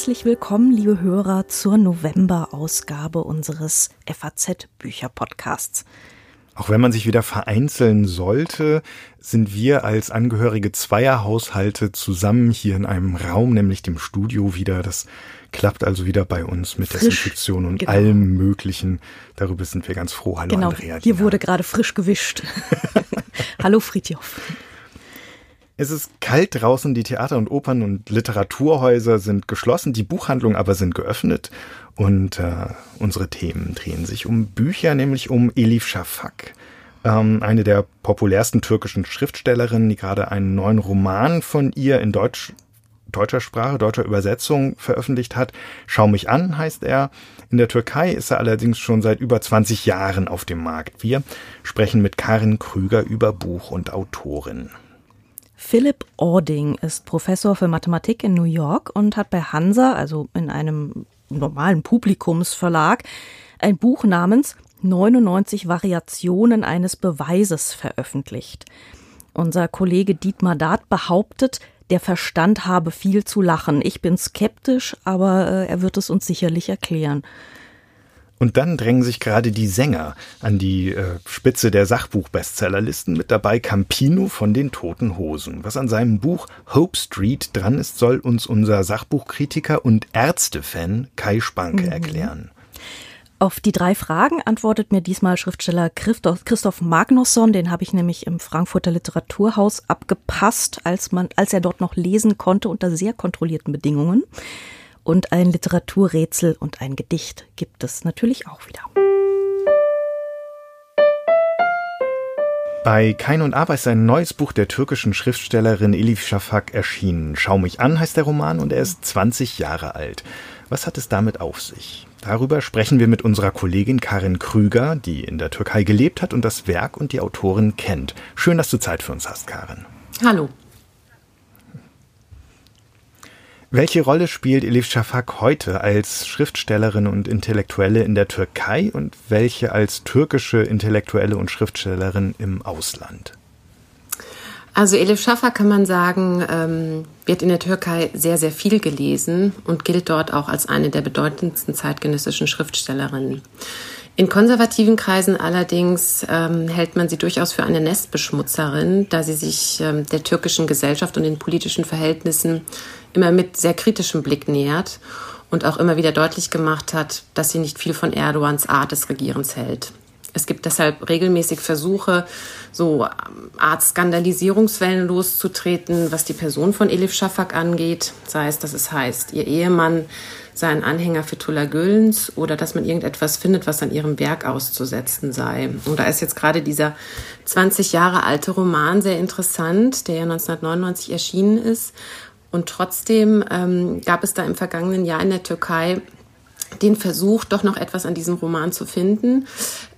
Herzlich willkommen, liebe Hörer, zur November-Ausgabe unseres FAZ-Bücher-Podcasts. Auch wenn man sich wieder vereinzeln sollte, sind wir als Angehörige zweier Haushalte zusammen hier in einem Raum, nämlich dem Studio wieder. Das klappt also wieder bei uns mit frisch, Desinfektion und genau. allem Möglichen. Darüber sind wir ganz froh. Hallo genau. Andrea. Hier wurde gerade frisch gewischt. Hallo Friedjof. Es ist kalt draußen, die Theater und Opern und Literaturhäuser sind geschlossen, die Buchhandlungen aber sind geöffnet und äh, unsere Themen drehen sich um Bücher, nämlich um Elif Shafak, ähm, eine der populärsten türkischen Schriftstellerinnen, die gerade einen neuen Roman von ihr in Deutsch deutscher Sprache, deutscher Übersetzung veröffentlicht hat. Schau mich an heißt er. In der Türkei ist er allerdings schon seit über 20 Jahren auf dem Markt. Wir sprechen mit Karin Krüger über Buch und Autorin. Philip Ording ist Professor für Mathematik in New York und hat bei Hansa, also in einem normalen Publikumsverlag, ein Buch namens 99 Variationen eines Beweises veröffentlicht. Unser Kollege Dietmar Dart behauptet, der Verstand habe viel zu lachen. Ich bin skeptisch, aber äh, er wird es uns sicherlich erklären. Und dann drängen sich gerade die Sänger an die äh, Spitze der Sachbuch-Bestsellerlisten mit dabei Campino von den Toten Hosen. Was an seinem Buch Hope Street dran ist, soll uns unser Sachbuchkritiker und Ärztefan Kai Spanke mhm. erklären. Auf die drei Fragen antwortet mir diesmal Schriftsteller Christoph, Magnusson, den habe ich nämlich im Frankfurter Literaturhaus abgepasst, als man, als er dort noch lesen konnte unter sehr kontrollierten Bedingungen. Und ein Literaturrätsel und ein Gedicht gibt es natürlich auch wieder. Bei Kein und Aber ist ein neues Buch der türkischen Schriftstellerin Elif Shafak erschienen. Schau mich an heißt der Roman und er ist 20 Jahre alt. Was hat es damit auf sich? Darüber sprechen wir mit unserer Kollegin Karin Krüger, die in der Türkei gelebt hat und das Werk und die Autorin kennt. Schön, dass du Zeit für uns hast, Karin. Hallo. Welche Rolle spielt Elif Shafak heute als Schriftstellerin und Intellektuelle in der Türkei und welche als türkische Intellektuelle und Schriftstellerin im Ausland? Also Elif Shafak kann man sagen, ähm, wird in der Türkei sehr, sehr viel gelesen und gilt dort auch als eine der bedeutendsten zeitgenössischen Schriftstellerinnen. In konservativen Kreisen allerdings ähm, hält man sie durchaus für eine Nestbeschmutzerin, da sie sich ähm, der türkischen Gesellschaft und den politischen Verhältnissen immer mit sehr kritischem Blick nähert und auch immer wieder deutlich gemacht hat, dass sie nicht viel von Erdogans Art des Regierens hält. Es gibt deshalb regelmäßig Versuche, so ähm, Art Skandalisierungswellen loszutreten, was die Person von Elif Shafak angeht. Sei es, dass es heißt, ihr Ehemann sei ein Anhänger Fethullah Gülens oder dass man irgendetwas findet, was an ihrem Werk auszusetzen sei. Und da ist jetzt gerade dieser 20 Jahre alte Roman sehr interessant, der ja 1999 erschienen ist. Und trotzdem ähm, gab es da im vergangenen Jahr in der Türkei den Versuch, doch noch etwas an diesem Roman zu finden.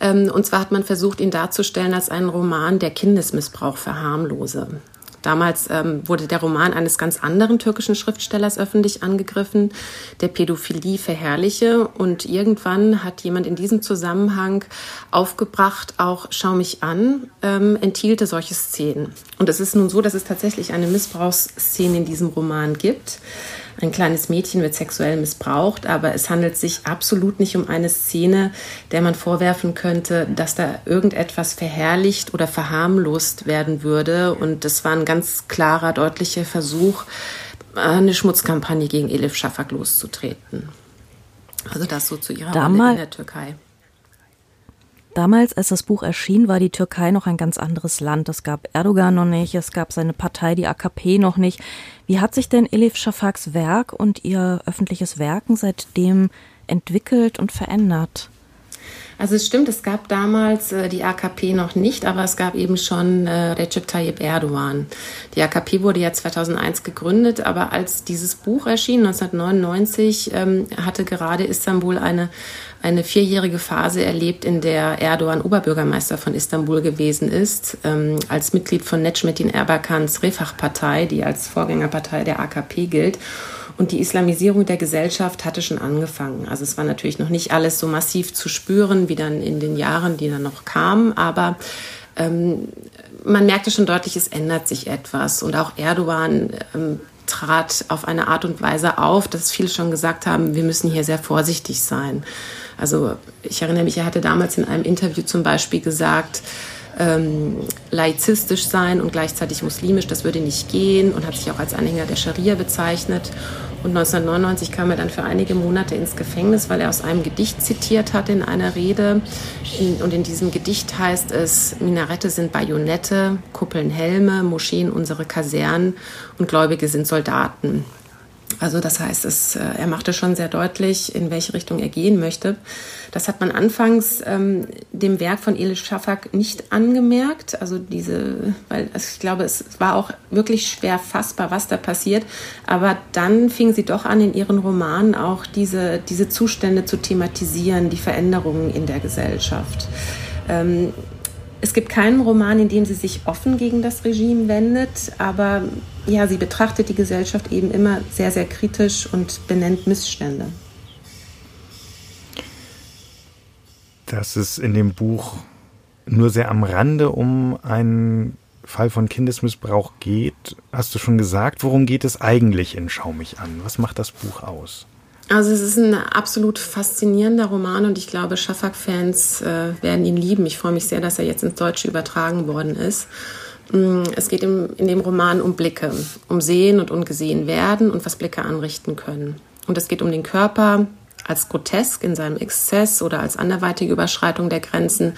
Ähm, und zwar hat man versucht, ihn darzustellen als einen Roman, der Kindesmissbrauch verharmlose. Damals ähm, wurde der Roman eines ganz anderen türkischen Schriftstellers öffentlich angegriffen, der Pädophilie verherrliche. Und irgendwann hat jemand in diesem Zusammenhang aufgebracht, auch Schau mich an, ähm, enthielte solche Szenen. Und es ist nun so, dass es tatsächlich eine Missbrauchsszene in diesem Roman gibt. Ein kleines Mädchen wird sexuell missbraucht, aber es handelt sich absolut nicht um eine Szene, der man vorwerfen könnte, dass da irgendetwas verherrlicht oder verharmlost werden würde. Und das war ein ganz klarer, deutlicher Versuch, eine Schmutzkampagne gegen Elif Shafak loszutreten. Also das so zu ihrer Damals, Rolle in der Türkei. Damals, als das Buch erschien, war die Türkei noch ein ganz anderes Land. Es gab Erdogan noch nicht, es gab seine Partei, die AKP noch nicht. Wie hat sich denn Elif Shafaks Werk und ihr öffentliches Werken seitdem entwickelt und verändert? Also es stimmt, es gab damals äh, die AKP noch nicht, aber es gab eben schon äh, Recep Tayyip Erdogan. Die AKP wurde ja 2001 gegründet, aber als dieses Buch erschien, 1999, ähm, hatte gerade Istanbul eine eine vierjährige Phase erlebt, in der Erdogan Oberbürgermeister von Istanbul gewesen ist, ähm, als Mitglied von Necmettin Erbakans Refah-Partei, die als Vorgängerpartei der AKP gilt. Und die Islamisierung der Gesellschaft hatte schon angefangen. Also es war natürlich noch nicht alles so massiv zu spüren, wie dann in den Jahren, die dann noch kamen, aber ähm, man merkte schon deutlich, es ändert sich etwas. Und auch Erdogan ähm, trat auf eine Art und Weise auf, dass viele schon gesagt haben, wir müssen hier sehr vorsichtig sein. Also ich erinnere mich, er hatte damals in einem Interview zum Beispiel gesagt, ähm, laizistisch sein und gleichzeitig muslimisch, das würde nicht gehen und hat sich auch als Anhänger der Scharia bezeichnet. Und 1999 kam er dann für einige Monate ins Gefängnis, weil er aus einem Gedicht zitiert hat in einer Rede. und in diesem Gedicht heißt es, Minarette sind Bajonette, Kuppeln Helme, Moscheen unsere Kasernen und Gläubige sind Soldaten. Also das heißt, es, äh, er machte schon sehr deutlich, in welche Richtung er gehen möchte. Das hat man anfangs ähm, dem Werk von Elis Schafak nicht angemerkt. Also diese, weil ich glaube, es war auch wirklich schwer fassbar, was da passiert. Aber dann fing sie doch an, in ihren Romanen auch diese, diese Zustände zu thematisieren, die Veränderungen in der Gesellschaft. Ähm, es gibt keinen Roman, in dem sie sich offen gegen das Regime wendet, aber ja, sie betrachtet die Gesellschaft eben immer sehr, sehr kritisch und benennt Missstände. Dass es in dem Buch nur sehr am Rande um einen Fall von Kindesmissbrauch geht, hast du schon gesagt. Worum geht es eigentlich in Schau mich an? Was macht das Buch aus? Also es ist ein absolut faszinierender Roman und ich glaube, Schafak-Fans äh, werden ihn lieben. Ich freue mich sehr, dass er jetzt ins Deutsche übertragen worden ist. Mm, es geht im, in dem Roman um Blicke, um Sehen und Ungesehen werden und was Blicke anrichten können. Und es geht um den Körper als grotesk in seinem Exzess oder als anderweitige Überschreitung der Grenzen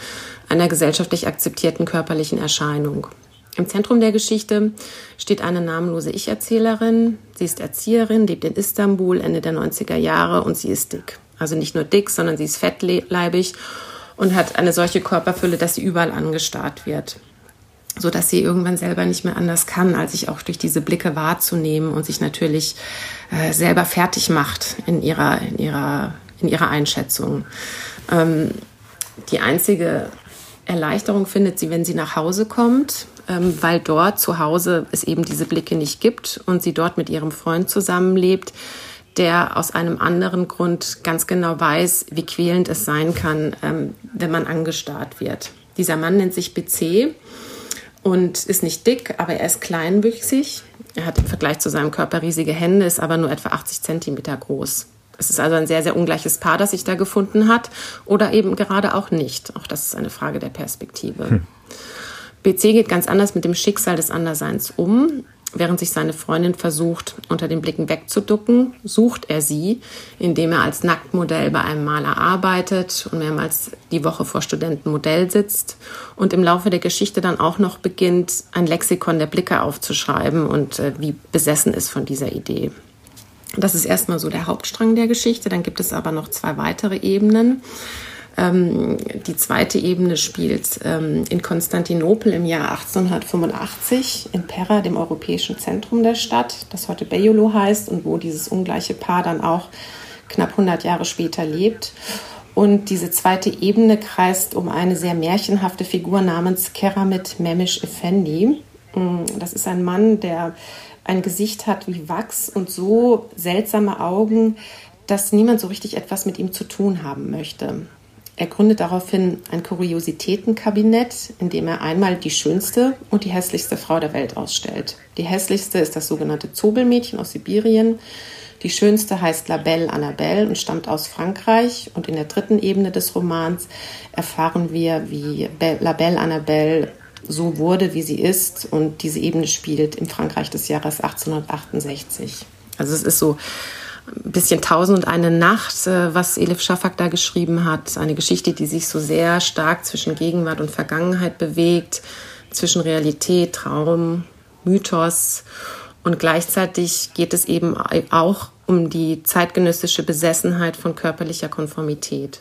einer gesellschaftlich akzeptierten körperlichen Erscheinung. Im Zentrum der Geschichte steht eine namenlose Ich-Erzählerin. Sie ist Erzieherin, lebt in Istanbul Ende der 90er Jahre und sie ist dick. Also nicht nur dick, sondern sie ist fettleibig und hat eine solche Körperfülle, dass sie überall angestarrt wird. So dass sie irgendwann selber nicht mehr anders kann, als sich auch durch diese Blicke wahrzunehmen und sich natürlich äh, selber fertig macht in ihrer, in ihrer, in ihrer Einschätzung. Ähm, die einzige Erleichterung findet sie, wenn sie nach Hause kommt ähm, weil dort zu Hause es eben diese Blicke nicht gibt und sie dort mit ihrem Freund zusammenlebt, der aus einem anderen Grund ganz genau weiß, wie quälend es sein kann, ähm, wenn man angestarrt wird. Dieser Mann nennt sich BC und ist nicht dick, aber er ist kleinwüchsig. Er hat im Vergleich zu seinem Körper riesige Hände, ist aber nur etwa 80 Zentimeter groß. Es ist also ein sehr, sehr ungleiches Paar, das sich da gefunden hat oder eben gerade auch nicht. Auch das ist eine Frage der Perspektive. Hm. BC geht ganz anders mit dem Schicksal des Anderseins um. Während sich seine Freundin versucht, unter den Blicken wegzuducken, sucht er sie, indem er als Nacktmodell bei einem Maler arbeitet und mehrmals die Woche vor Studenten Modell sitzt und im Laufe der Geschichte dann auch noch beginnt, ein Lexikon der Blicke aufzuschreiben und äh, wie besessen ist von dieser Idee. Das ist erstmal so der Hauptstrang der Geschichte. Dann gibt es aber noch zwei weitere Ebenen. Ähm, die zweite Ebene spielt ähm, in Konstantinopel im Jahr 1885 in Pera, dem europäischen Zentrum der Stadt, das heute Bejolo heißt und wo dieses ungleiche Paar dann auch knapp 100 Jahre später lebt. Und diese zweite Ebene kreist um eine sehr märchenhafte Figur namens Keramet Memesh Effendi. Mm, das ist ein Mann, der ein Gesicht hat wie Wachs und so seltsame Augen, dass niemand so richtig etwas mit ihm zu tun haben möchte. Er gründet daraufhin ein Kuriositätenkabinett, in dem er einmal die schönste und die hässlichste Frau der Welt ausstellt. Die hässlichste ist das sogenannte Zobelmädchen aus Sibirien. Die schönste heißt La Belle Annabelle und stammt aus Frankreich. Und in der dritten Ebene des Romans erfahren wir, wie La Belle Annabelle so wurde, wie sie ist. Und diese Ebene spielt im Frankreich des Jahres 1868. Also es ist so ein bisschen Tausend und eine Nacht, äh, was Elif Shafak da geschrieben hat. Eine Geschichte, die sich so sehr stark zwischen Gegenwart und Vergangenheit bewegt, zwischen Realität, Traum, Mythos. Und gleichzeitig geht es eben auch um die zeitgenössische Besessenheit von körperlicher Konformität.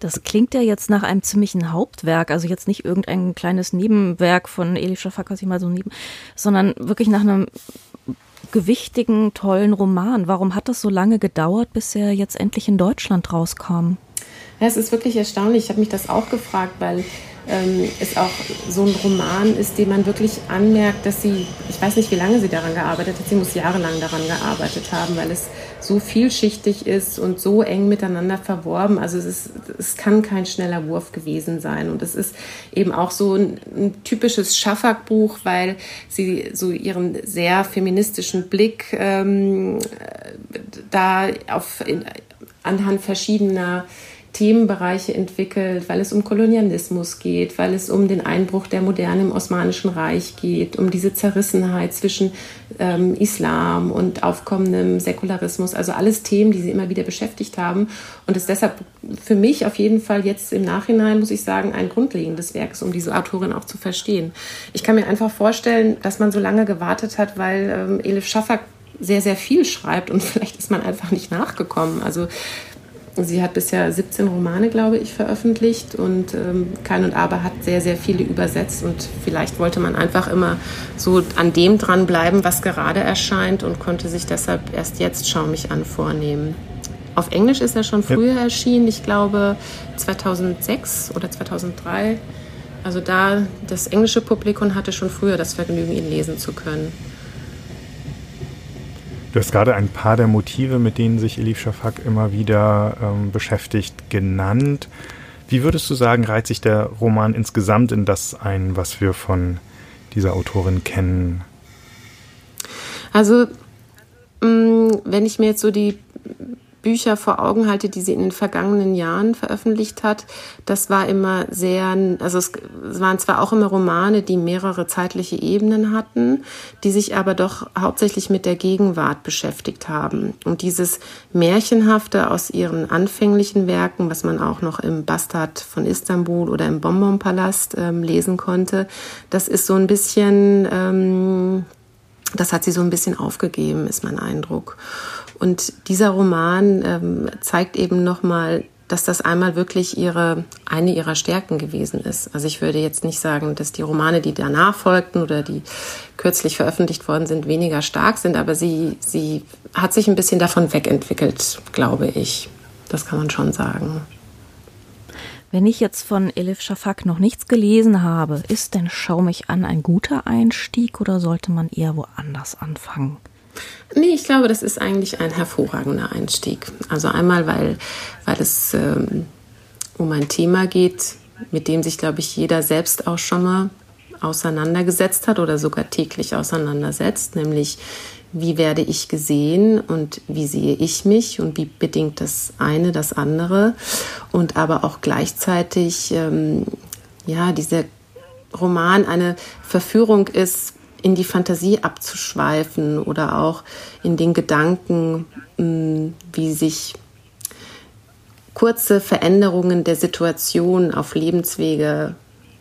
Das klingt ja jetzt nach einem ziemlichen Hauptwerk, also jetzt nicht irgendein kleines Nebenwerk von Elif Shafak, was ich mal so neben, sondern wirklich nach einem gewichtigen, tollen Roman. Warum hat das so lange gedauert, bis er jetzt endlich in Deutschland rauskam? Ja, es ist wirklich erstaunlich. Ich habe mich das auch gefragt, weil ähm, es auch so ein Roman ist, den man wirklich anmerkt, dass sie, ich ich weiß nicht, wie lange sie daran gearbeitet hat. Sie muss jahrelang daran gearbeitet haben, weil es so vielschichtig ist und so eng miteinander verworben. Also es, ist, es kann kein schneller Wurf gewesen sein. Und es ist eben auch so ein, ein typisches Schaffak-Buch, weil sie so ihren sehr feministischen Blick ähm, da auf in, anhand verschiedener Themenbereiche entwickelt, weil es um Kolonialismus geht, weil es um den Einbruch der Moderne im Osmanischen Reich geht, um diese Zerrissenheit zwischen ähm, Islam und aufkommendem Säkularismus. Also alles Themen, die sie immer wieder beschäftigt haben. Und es deshalb für mich auf jeden Fall jetzt im Nachhinein, muss ich sagen, ein grundlegendes Werk ist, um diese Autorin auch zu verstehen. Ich kann mir einfach vorstellen, dass man so lange gewartet hat, weil ähm, Elif Schaffer sehr, sehr viel schreibt und vielleicht ist man einfach nicht nachgekommen. Also Sie hat bisher 17 Romane, glaube ich, veröffentlicht und ähm, Kein und Aber hat sehr, sehr viele übersetzt und vielleicht wollte man einfach immer so an dem dranbleiben, was gerade erscheint und konnte sich deshalb erst jetzt Schau mich an vornehmen. Auf Englisch ist er schon früher ja. erschienen, ich glaube 2006 oder 2003. Also da das englische Publikum hatte schon früher das Vergnügen, ihn lesen zu können. Du hast gerade ein paar der Motive, mit denen sich Elif Shafak immer wieder ähm, beschäftigt, genannt. Wie würdest du sagen, reiht sich der Roman insgesamt in das ein, was wir von dieser Autorin kennen? Also, mm, wenn ich mir jetzt so die Bücher vor Augen halte, die sie in den vergangenen Jahren veröffentlicht hat, das war immer sehr, also es waren zwar auch immer Romane, die mehrere zeitliche Ebenen hatten, die sich aber doch hauptsächlich mit der Gegenwart beschäftigt haben. Und dieses Märchenhafte aus ihren anfänglichen Werken, was man auch noch im Bastard von Istanbul oder im Bonbonpalast ähm, lesen konnte, das ist so ein bisschen, ähm, das hat sie so ein bisschen aufgegeben, ist mein Eindruck. Und dieser Roman ähm, zeigt eben nochmal, dass das einmal wirklich ihre, eine ihrer Stärken gewesen ist. Also ich würde jetzt nicht sagen, dass die Romane, die danach folgten oder die kürzlich veröffentlicht worden sind, weniger stark sind, aber sie, sie hat sich ein bisschen davon wegentwickelt, glaube ich. Das kann man schon sagen. Wenn ich jetzt von Elif Shafak noch nichts gelesen habe, ist denn Schau mich an ein guter Einstieg oder sollte man eher woanders anfangen? Nee, ich glaube, das ist eigentlich ein hervorragender Einstieg. Also einmal, weil, weil es ähm, um ein Thema geht, mit dem sich, glaube ich, jeder selbst auch schon mal auseinandergesetzt hat oder sogar täglich auseinandersetzt, nämlich wie werde ich gesehen und wie sehe ich mich und wie bedingt das eine das andere und aber auch gleichzeitig ähm, ja dieser Roman eine Verführung ist in die Fantasie abzuschweifen oder auch in den Gedanken, mm, wie sich kurze Veränderungen der Situation auf Lebenswege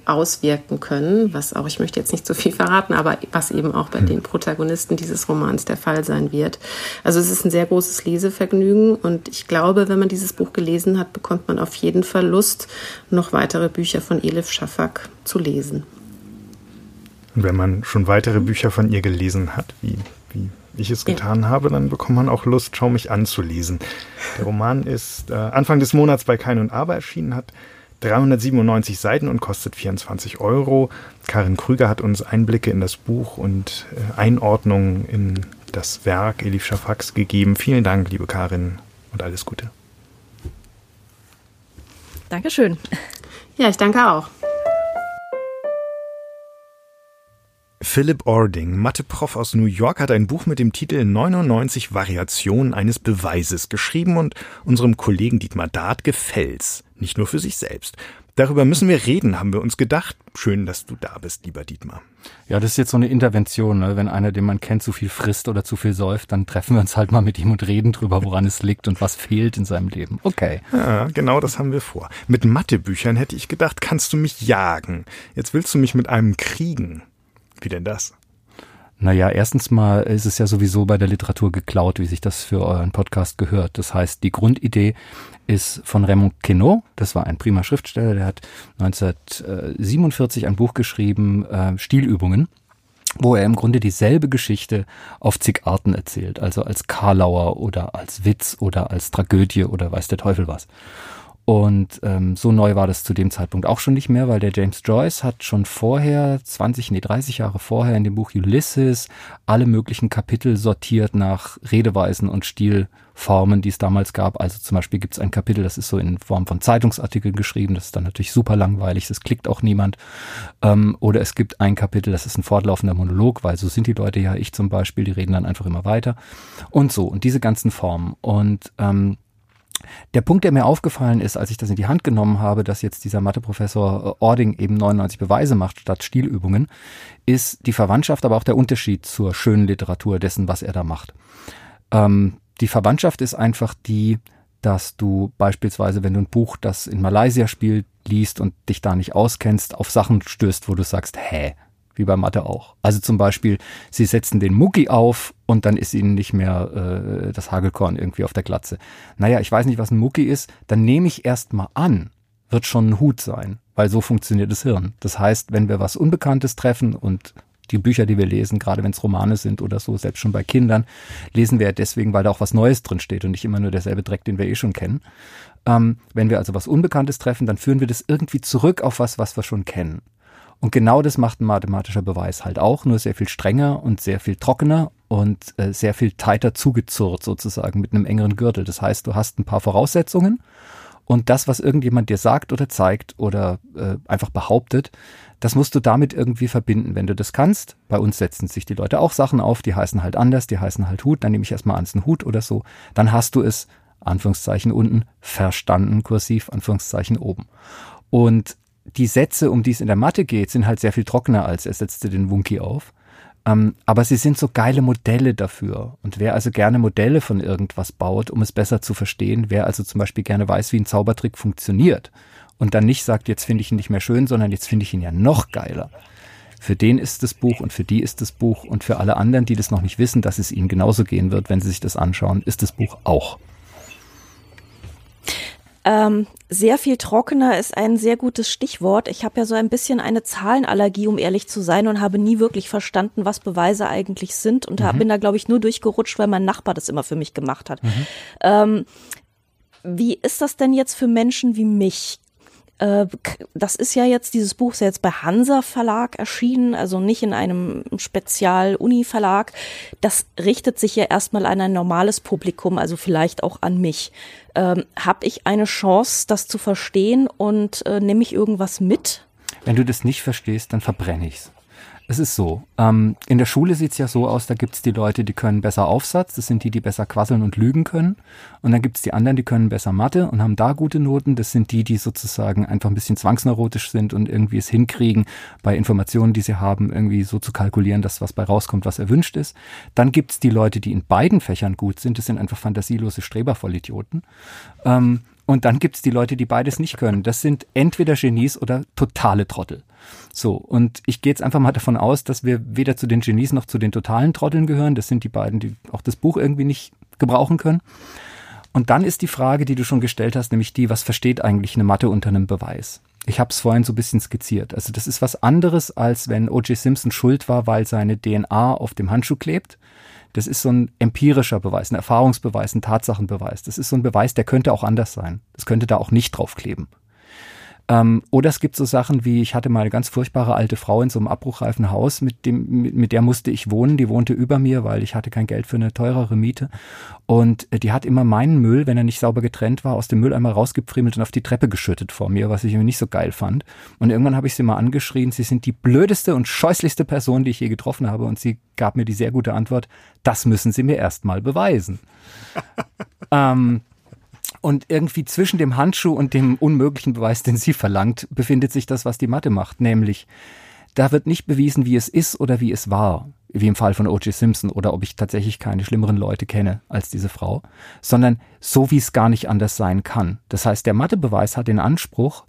auswirken können, was auch, ich möchte jetzt nicht zu viel verraten, aber was eben auch bei hm. den Protagonisten dieses Romans der Fall sein wird. Also es ist ein sehr großes Lesevergnügen und ich glaube, wenn man dieses Buch gelesen hat, bekommt man auf jeden Fall Lust, noch weitere Bücher von Elif Shafak zu lesen. Und wenn man schon weitere Bücher von ihr gelesen hat, wie, wie ich es getan ja. habe, dann bekommt man auch Lust, Schau mich anzulesen. Der Roman ist äh, Anfang des Monats bei Kein und Aber erschienen, hat 397 Seiten und kostet 24 Euro. Karin Krüger hat uns Einblicke in das Buch und äh, Einordnungen in das Werk Elif Schafaks gegeben. Vielen Dank, liebe Karin, und alles Gute. Dankeschön. Ja, ich danke auch. Philip Ording, Matheprof aus New York, hat ein Buch mit dem Titel 99 Variationen eines Beweises geschrieben und unserem Kollegen Dietmar Dart gefällt's. Nicht nur für sich selbst. Darüber müssen wir reden, haben wir uns gedacht. Schön, dass du da bist, lieber Dietmar. Ja, das ist jetzt so eine Intervention. Ne? Wenn einer, den man kennt, zu viel frisst oder zu viel säuft, dann treffen wir uns halt mal mit ihm und reden drüber, woran es liegt und was fehlt in seinem Leben. Okay. Ja, genau das haben wir vor. Mit Mathebüchern hätte ich gedacht, kannst du mich jagen. Jetzt willst du mich mit einem kriegen. Wie denn das? Naja, erstens mal ist es ja sowieso bei der Literatur geklaut, wie sich das für euren Podcast gehört. Das heißt, die Grundidee ist von Raymond Queneau. Das war ein prima Schriftsteller, der hat 1947 ein Buch geschrieben, äh, Stilübungen, wo er im Grunde dieselbe Geschichte auf zig Arten erzählt. Also als Karlauer oder als Witz oder als Tragödie oder weiß der Teufel was. Und ähm, so neu war das zu dem Zeitpunkt auch schon nicht mehr, weil der James Joyce hat schon vorher, 20, nee, 30 Jahre vorher in dem Buch Ulysses alle möglichen Kapitel sortiert nach Redeweisen und Stilformen, die es damals gab. Also zum Beispiel gibt es ein Kapitel, das ist so in Form von Zeitungsartikeln geschrieben, das ist dann natürlich super langweilig, das klickt auch niemand. Ähm, oder es gibt ein Kapitel, das ist ein fortlaufender Monolog, weil so sind die Leute ja, ich zum Beispiel, die reden dann einfach immer weiter. Und so, und diese ganzen Formen. Und ähm, der Punkt, der mir aufgefallen ist, als ich das in die Hand genommen habe, dass jetzt dieser Matheprofessor äh, Ording eben 99 Beweise macht statt Stilübungen, ist die Verwandtschaft, aber auch der Unterschied zur schönen Literatur dessen, was er da macht. Ähm, die Verwandtschaft ist einfach die, dass du beispielsweise, wenn du ein Buch, das in Malaysia spielt, liest und dich da nicht auskennst, auf Sachen stößt, wo du sagst, hä, wie bei Mathe auch. Also zum Beispiel, sie setzen den Mucki auf und dann ist ihnen nicht mehr äh, das Hagelkorn irgendwie auf der Glatze. Naja, ich weiß nicht, was ein Mucki ist, dann nehme ich erst mal an, wird schon ein Hut sein, weil so funktioniert das Hirn. Das heißt, wenn wir was Unbekanntes treffen und die Bücher, die wir lesen, gerade wenn es Romane sind oder so, selbst schon bei Kindern, lesen wir ja deswegen, weil da auch was Neues drin steht und nicht immer nur derselbe Dreck, den wir eh schon kennen. Ähm, wenn wir also was Unbekanntes treffen, dann führen wir das irgendwie zurück auf was, was wir schon kennen. Und genau das macht ein mathematischer Beweis halt auch, nur sehr viel strenger und sehr viel trockener und äh, sehr viel tighter zugezurrt sozusagen mit einem engeren Gürtel. Das heißt, du hast ein paar Voraussetzungen und das, was irgendjemand dir sagt oder zeigt oder äh, einfach behauptet, das musst du damit irgendwie verbinden. Wenn du das kannst, bei uns setzen sich die Leute auch Sachen auf, die heißen halt anders, die heißen halt Hut, dann nehme ich erstmal an, es ein Hut oder so, dann hast du es, Anführungszeichen unten, verstanden, kursiv, Anführungszeichen oben. Und die Sätze, um die es in der Mathe geht, sind halt sehr viel trockener als er setzte den Wunki auf. Ähm, aber sie sind so geile Modelle dafür. Und wer also gerne Modelle von irgendwas baut, um es besser zu verstehen, wer also zum Beispiel gerne weiß, wie ein Zaubertrick funktioniert und dann nicht sagt, jetzt finde ich ihn nicht mehr schön, sondern jetzt finde ich ihn ja noch geiler. Für den ist das Buch und für die ist das Buch und für alle anderen, die das noch nicht wissen, dass es ihnen genauso gehen wird, wenn sie sich das anschauen, ist das Buch auch. Ähm, sehr viel trockener ist ein sehr gutes Stichwort. Ich habe ja so ein bisschen eine Zahlenallergie, um ehrlich zu sein, und habe nie wirklich verstanden, was Beweise eigentlich sind und mhm. bin da, glaube ich, nur durchgerutscht, weil mein Nachbar das immer für mich gemacht hat. Mhm. Ähm, wie ist das denn jetzt für Menschen wie mich? Äh, das ist ja jetzt, dieses Buch ist ja jetzt bei Hansa Verlag erschienen, also nicht in einem Spezial-Uni-Verlag. Das richtet sich ja erstmal an ein normales Publikum, also vielleicht auch an mich. Ähm, Habe ich eine Chance, das zu verstehen und äh, nehme ich irgendwas mit? Wenn du das nicht verstehst, dann verbrenne ich's. Es ist so. Ähm, in der Schule sieht's ja so aus, da gibt's die Leute, die können besser Aufsatz, das sind die, die besser quasseln und lügen können. Und dann gibt's die anderen, die können besser Mathe und haben da gute Noten. Das sind die, die sozusagen einfach ein bisschen zwangsneurotisch sind und irgendwie es hinkriegen, bei Informationen, die sie haben, irgendwie so zu kalkulieren, dass was bei rauskommt, was erwünscht ist. Dann gibt's die Leute, die in beiden Fächern gut sind. Das sind einfach fantasielose Strebervollidioten. Ähm, und dann gibt's die Leute, die beides nicht können. Das sind entweder Genies oder totale Trottel. So, und ich gehe jetzt einfach mal davon aus, dass wir weder zu den Genies noch zu den totalen Trotteln gehören. Das sind die beiden, die auch das Buch irgendwie nicht gebrauchen können. Und dann ist die Frage, die du schon gestellt hast, nämlich die, was versteht eigentlich eine Mathe unter einem Beweis? Ich habe es vorhin so ein bisschen skizziert. Also das ist was anderes, als wenn O.J. Simpson schuld war, weil seine DNA auf dem Handschuh klebt. Das ist so ein empirischer Beweis, ein Erfahrungsbeweis, ein Tatsachenbeweis. Das ist so ein Beweis, der könnte auch anders sein. Das könnte da auch nicht draufkleben. Ähm, oder es gibt so Sachen wie, ich hatte mal eine ganz furchtbare alte Frau in so einem abbruchreifen Haus, mit dem, mit, mit der musste ich wohnen. Die wohnte über mir, weil ich hatte kein Geld für eine teurere Miete. Und äh, die hat immer meinen Müll, wenn er nicht sauber getrennt war, aus dem Mülleimer rausgepfriemelt und auf die Treppe geschüttet vor mir, was ich irgendwie nicht so geil fand. Und irgendwann habe ich sie mal angeschrien, sie sind die blödeste und scheußlichste Person, die ich je getroffen habe. Und sie gab mir die sehr gute Antwort, das müssen Sie mir erst mal beweisen. ähm, und irgendwie zwischen dem Handschuh und dem unmöglichen Beweis, den sie verlangt, befindet sich das, was die Mathe macht, nämlich da wird nicht bewiesen, wie es ist oder wie es war, wie im Fall von O.J. Simpson oder ob ich tatsächlich keine schlimmeren Leute kenne als diese Frau, sondern so, wie es gar nicht anders sein kann. Das heißt, der Mathebeweis hat den Anspruch,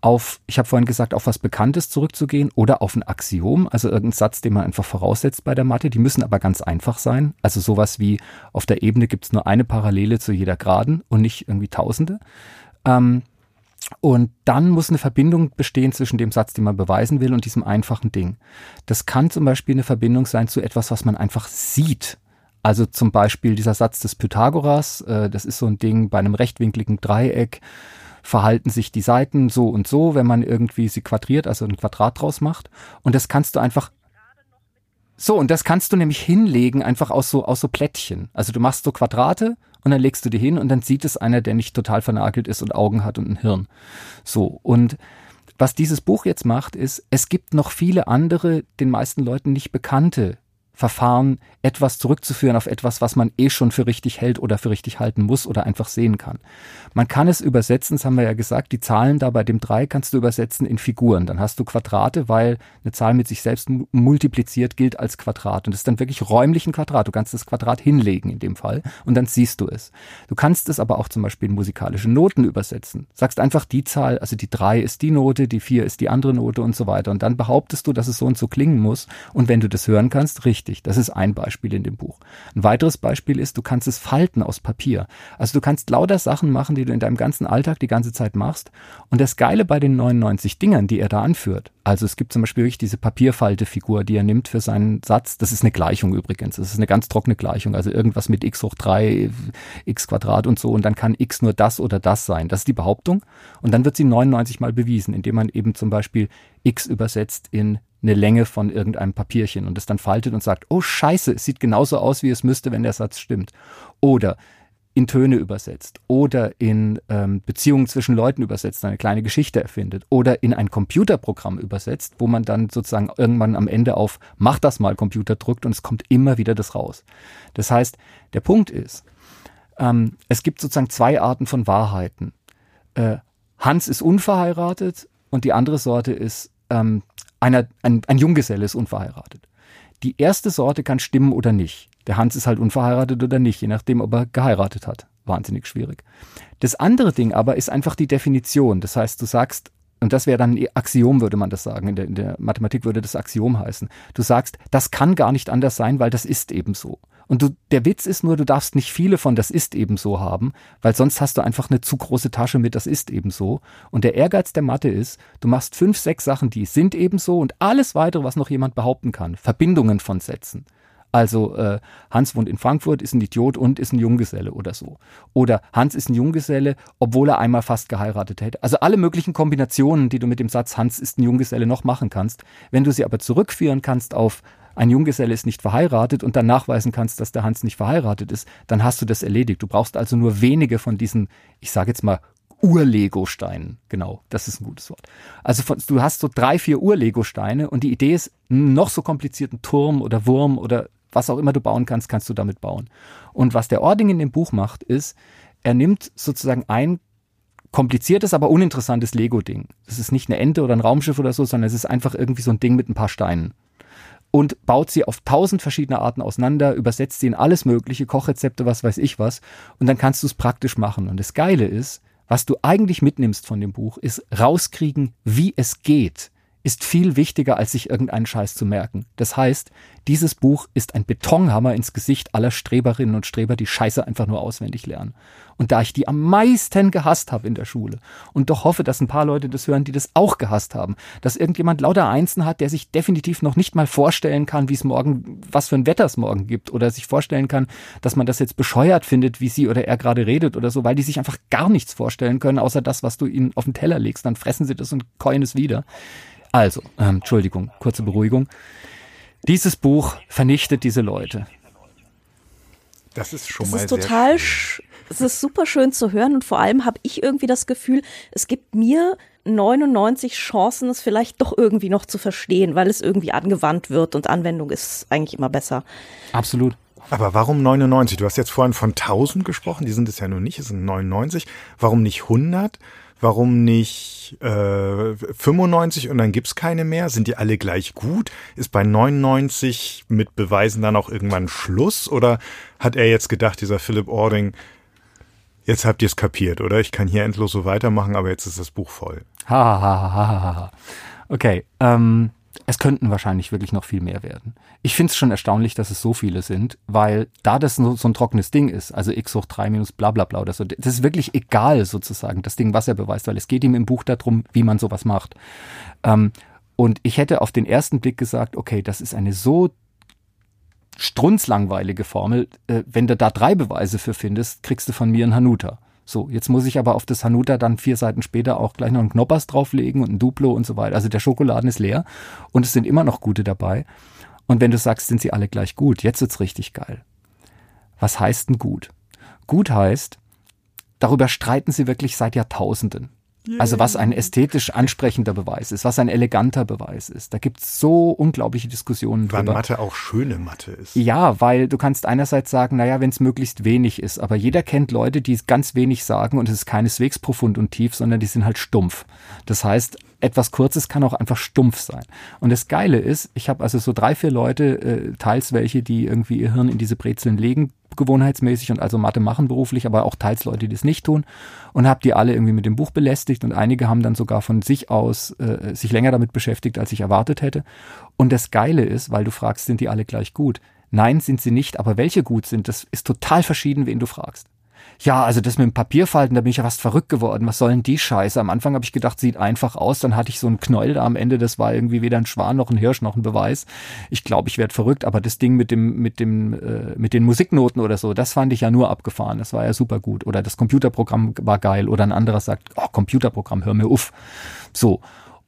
auf, ich habe vorhin gesagt, auf was Bekanntes zurückzugehen oder auf ein Axiom, also irgendein Satz, den man einfach voraussetzt bei der Mathe. Die müssen aber ganz einfach sein. Also sowas wie auf der Ebene gibt es nur eine Parallele zu jeder Geraden und nicht irgendwie Tausende. Ähm, und dann muss eine Verbindung bestehen zwischen dem Satz, den man beweisen will, und diesem einfachen Ding. Das kann zum Beispiel eine Verbindung sein zu etwas, was man einfach sieht. Also zum Beispiel dieser Satz des Pythagoras, äh, das ist so ein Ding bei einem rechtwinkligen Dreieck verhalten sich die Seiten so und so, wenn man irgendwie sie quadriert, also ein Quadrat draus macht. Und das kannst du einfach so, und das kannst du nämlich hinlegen, einfach aus so, aus so Plättchen. Also du machst so Quadrate und dann legst du die hin und dann sieht es einer, der nicht total vernagelt ist und Augen hat und ein Hirn. So, und was dieses Buch jetzt macht, ist, es gibt noch viele andere, den meisten Leuten nicht bekannte Verfahren, etwas zurückzuführen auf etwas, was man eh schon für richtig hält oder für richtig halten muss oder einfach sehen kann. Man kann es übersetzen, das haben wir ja gesagt, die Zahlen da bei dem 3 kannst du übersetzen in Figuren. Dann hast du Quadrate, weil eine Zahl mit sich selbst multipliziert gilt als Quadrat. Und das ist dann wirklich räumlich ein Quadrat. Du kannst das Quadrat hinlegen in dem Fall und dann siehst du es. Du kannst es aber auch zum Beispiel in musikalische Noten übersetzen. Sagst einfach die Zahl, also die 3 ist die Note, die 4 ist die andere Note und so weiter. Und dann behauptest du, dass es so und so klingen muss. Und wenn du das hören kannst, richtig wichtig. Das ist ein Beispiel in dem Buch. Ein weiteres Beispiel ist, du kannst es falten aus Papier. Also du kannst lauter Sachen machen, die du in deinem ganzen Alltag die ganze Zeit machst. Und das Geile bei den 99 Dingern, die er da anführt, also es gibt zum Beispiel wirklich diese Papierfaltefigur, die er nimmt für seinen Satz. Das ist eine Gleichung übrigens. Das ist eine ganz trockene Gleichung. Also irgendwas mit x hoch 3, x Quadrat und so. Und dann kann x nur das oder das sein. Das ist die Behauptung. Und dann wird sie 99 mal bewiesen, indem man eben zum Beispiel x übersetzt in eine Länge von irgendeinem Papierchen und es dann faltet und sagt, oh scheiße, es sieht genauso aus, wie es müsste, wenn der Satz stimmt. Oder in Töne übersetzt oder in ähm, Beziehungen zwischen Leuten übersetzt, eine kleine Geschichte erfindet oder in ein Computerprogramm übersetzt, wo man dann sozusagen irgendwann am Ende auf Mach das mal Computer drückt und es kommt immer wieder das raus. Das heißt, der Punkt ist, ähm, es gibt sozusagen zwei Arten von Wahrheiten. Äh, Hans ist unverheiratet und die andere Sorte ist, ähm, einer, ein, ein Junggeselle ist unverheiratet. Die erste Sorte kann stimmen oder nicht. Der Hans ist halt unverheiratet oder nicht, je nachdem, ob er geheiratet hat. Wahnsinnig schwierig. Das andere Ding aber ist einfach die Definition. Das heißt, du sagst, und das wäre dann ein Axiom, würde man das sagen. In der, in der Mathematik würde das Axiom heißen. Du sagst, das kann gar nicht anders sein, weil das ist eben so. Und du, der Witz ist nur, du darfst nicht viele von das ist eben so haben, weil sonst hast du einfach eine zu große Tasche mit das ist eben so. Und der Ehrgeiz der Mathe ist, du machst fünf, sechs Sachen, die sind eben so und alles weitere, was noch jemand behaupten kann. Verbindungen von Sätzen. Also äh, Hans wohnt in Frankfurt, ist ein Idiot und ist ein Junggeselle oder so. Oder Hans ist ein Junggeselle, obwohl er einmal fast geheiratet hätte. Also alle möglichen Kombinationen, die du mit dem Satz Hans ist ein Junggeselle noch machen kannst. Wenn du sie aber zurückführen kannst auf ein Junggeselle ist nicht verheiratet und dann nachweisen kannst, dass der Hans nicht verheiratet ist, dann hast du das erledigt. Du brauchst also nur wenige von diesen, ich sage jetzt mal, Ur-Lego-Steinen. Genau, das ist ein gutes Wort. Also von, du hast so drei, vier Ur-Lego-Steine und die Idee ist, noch so komplizierten Turm oder Wurm oder was auch immer du bauen kannst, kannst du damit bauen. Und was der Ording in dem Buch macht, ist, er nimmt sozusagen ein kompliziertes, aber uninteressantes Lego-Ding. Das ist nicht eine Ente oder ein Raumschiff oder so, sondern es ist einfach irgendwie so ein Ding mit ein paar Steinen. Und baut sie auf tausend verschiedene Arten auseinander, übersetzt sie in alles mögliche, Kochrezepte, was weiß ich was. Und dann kannst du es praktisch machen. Und das Geile ist, was du eigentlich mitnimmst von dem Buch, ist rauskriegen, wie es geht ist viel wichtiger, als sich irgendeinen Scheiß zu merken. Das heißt, dieses Buch ist ein Betonhammer ins Gesicht aller Streberinnen und Streber, die Scheiße einfach nur auswendig lernen. Und da ich die am meisten gehasst habe in der Schule und doch hoffe, dass ein paar Leute das hören, die das auch gehasst haben, dass irgendjemand lauter Einsen hat, der sich definitiv noch nicht mal vorstellen kann, wie es morgen, was für ein Wetter es morgen gibt oder sich vorstellen kann, dass man das jetzt bescheuert findet, wie sie oder er gerade redet oder so, weil die sich einfach gar nichts vorstellen können, außer das, was du ihnen auf den Teller legst. Dann fressen sie das und keuen es wieder. Also, ähm, Entschuldigung, kurze Beruhigung. Dieses Buch vernichtet diese Leute. Das ist schon das mal ist total, es ist super schön zu hören und vor allem habe ich irgendwie das Gefühl, es gibt mir 99 Chancen, es vielleicht doch irgendwie noch zu verstehen, weil es irgendwie angewandt wird und Anwendung ist eigentlich immer besser. Absolut. Aber warum 99? Du hast jetzt vorhin von 1000 gesprochen, die sind es ja nur nicht, es sind 99. Warum nicht 100? Warum nicht äh, 95 und dann gibt's keine mehr? Sind die alle gleich gut? Ist bei 99 mit Beweisen dann auch irgendwann Schluss? Oder hat er jetzt gedacht, dieser Philip Ording, jetzt habt ihr es kapiert, oder? Ich kann hier endlos so weitermachen, aber jetzt ist das Buch voll. Ha, ha, ha, ha, ha. Okay, ähm, es könnten wahrscheinlich wirklich noch viel mehr werden. Ich finde es schon erstaunlich, dass es so viele sind, weil da das so, so ein trockenes Ding ist, also x hoch 3 minus bla bla bla oder so, das ist wirklich egal sozusagen, das Ding, was er beweist, weil es geht ihm im Buch darum, wie man sowas macht. Ähm, und ich hätte auf den ersten Blick gesagt, okay, das ist eine so strunzlangweilige Formel, äh, wenn du da drei Beweise für findest, kriegst du von mir einen Hanuta. So, jetzt muss ich aber auf das Hanuta dann vier Seiten später auch gleich noch einen Knoppers drauflegen und ein Duplo und so weiter. Also der Schokoladen ist leer und es sind immer noch gute dabei. Und wenn du sagst, sind sie alle gleich gut, jetzt wird's richtig geil. Was heißt denn gut? Gut heißt, darüber streiten sie wirklich seit Jahrtausenden. Also was ein ästhetisch ansprechender Beweis ist, was ein eleganter Beweis ist. Da gibt's so unglaubliche Diskussionen Wann drüber. Mathe auch schöne Mathe ist. Ja, weil du kannst einerseits sagen, naja, wenn es möglichst wenig ist, aber jeder kennt Leute, die ganz wenig sagen und es ist keineswegs profund und tief, sondern die sind halt stumpf. Das heißt, etwas Kurzes kann auch einfach stumpf sein. Und das Geile ist, ich habe also so drei, vier Leute, äh, teils welche, die irgendwie ihr Hirn in diese Brezeln legen, gewohnheitsmäßig und also Mathe machen beruflich, aber auch teils Leute, die es nicht tun und habe die alle irgendwie mit dem Buch belästigt und einige haben dann sogar von sich aus äh, sich länger damit beschäftigt, als ich erwartet hätte. Und das Geile ist, weil du fragst, sind die alle gleich gut? Nein, sind sie nicht, aber welche gut sind, das ist total verschieden, wen du fragst. Ja, also das mit dem Papierfalten, da bin ich ja fast verrückt geworden. Was soll denn die Scheiße? Am Anfang habe ich gedacht, sieht einfach aus. Dann hatte ich so einen Knäuel da am Ende. Das war irgendwie weder ein Schwan noch ein Hirsch noch ein Beweis. Ich glaube, ich werde verrückt. Aber das Ding mit dem mit dem äh, mit den Musiknoten oder so, das fand ich ja nur abgefahren. Das war ja super gut. Oder das Computerprogramm war geil. Oder ein anderer sagt, oh Computerprogramm, hör mir auf. So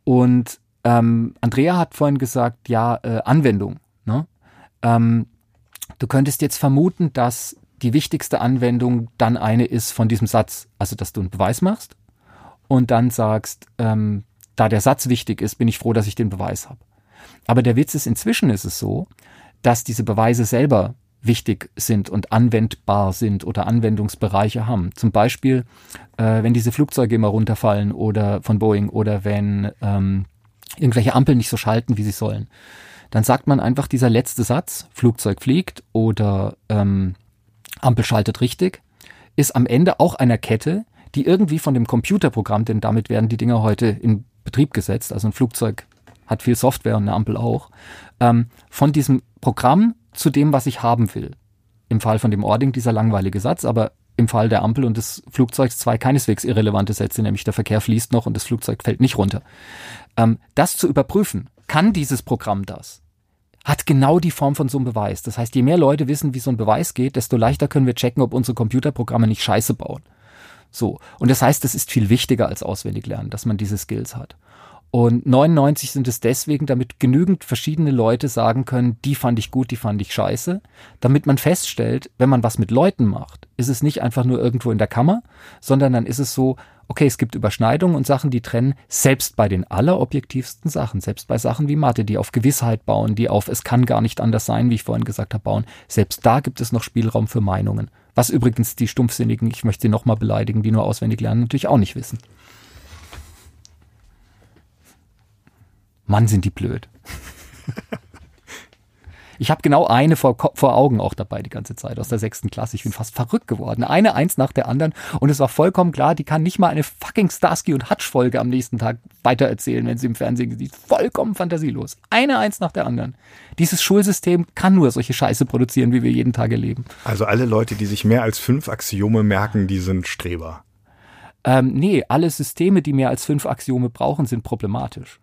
und ähm, Andrea hat vorhin gesagt, ja äh, Anwendung. Ne? Ähm, du könntest jetzt vermuten, dass die wichtigste Anwendung dann eine ist von diesem Satz. Also, dass du einen Beweis machst und dann sagst, ähm, da der Satz wichtig ist, bin ich froh, dass ich den Beweis habe. Aber der Witz ist, inzwischen ist es so, dass diese Beweise selber wichtig sind und anwendbar sind oder Anwendungsbereiche haben. Zum Beispiel, äh, wenn diese Flugzeuge immer runterfallen oder von Boeing oder wenn ähm, irgendwelche Ampeln nicht so schalten, wie sie sollen. Dann sagt man einfach dieser letzte Satz, Flugzeug fliegt oder ähm, Ampel schaltet richtig, ist am Ende auch einer Kette, die irgendwie von dem Computerprogramm, denn damit werden die Dinger heute in Betrieb gesetzt, also ein Flugzeug hat viel Software und eine Ampel auch, ähm, von diesem Programm zu dem, was ich haben will. Im Fall von dem Ording dieser langweilige Satz, aber im Fall der Ampel und des Flugzeugs zwei keineswegs irrelevante Sätze, nämlich der Verkehr fließt noch und das Flugzeug fällt nicht runter. Ähm, das zu überprüfen, kann dieses Programm das? Hat genau die Form von so einem Beweis. Das heißt, je mehr Leute wissen, wie so ein Beweis geht, desto leichter können wir checken, ob unsere Computerprogramme nicht Scheiße bauen. So. Und das heißt, es ist viel wichtiger als auswendig lernen, dass man diese Skills hat. Und 99 sind es deswegen, damit genügend verschiedene Leute sagen können, die fand ich gut, die fand ich scheiße, damit man feststellt, wenn man was mit Leuten macht, ist es nicht einfach nur irgendwo in der Kammer, sondern dann ist es so, okay, es gibt Überschneidungen und Sachen, die trennen, selbst bei den allerobjektivsten Sachen, selbst bei Sachen wie Mathe, die auf Gewissheit bauen, die auf es kann gar nicht anders sein, wie ich vorhin gesagt habe, bauen, selbst da gibt es noch Spielraum für Meinungen. Was übrigens die Stumpfsinnigen, ich möchte sie nochmal beleidigen, die nur auswendig lernen, natürlich auch nicht wissen. Mann, sind die blöd. Ich habe genau eine vor, vor Augen auch dabei die ganze Zeit aus der sechsten Klasse. Ich bin fast verrückt geworden. Eine eins nach der anderen. Und es war vollkommen klar, die kann nicht mal eine fucking Starsky und Hutch Folge am nächsten Tag weitererzählen, wenn sie im Fernsehen sieht. Vollkommen fantasielos. Eine eins nach der anderen. Dieses Schulsystem kann nur solche Scheiße produzieren, wie wir jeden Tag erleben. Also alle Leute, die sich mehr als fünf Axiome merken, die sind Streber. Ähm, nee, alle Systeme, die mehr als fünf Axiome brauchen, sind problematisch.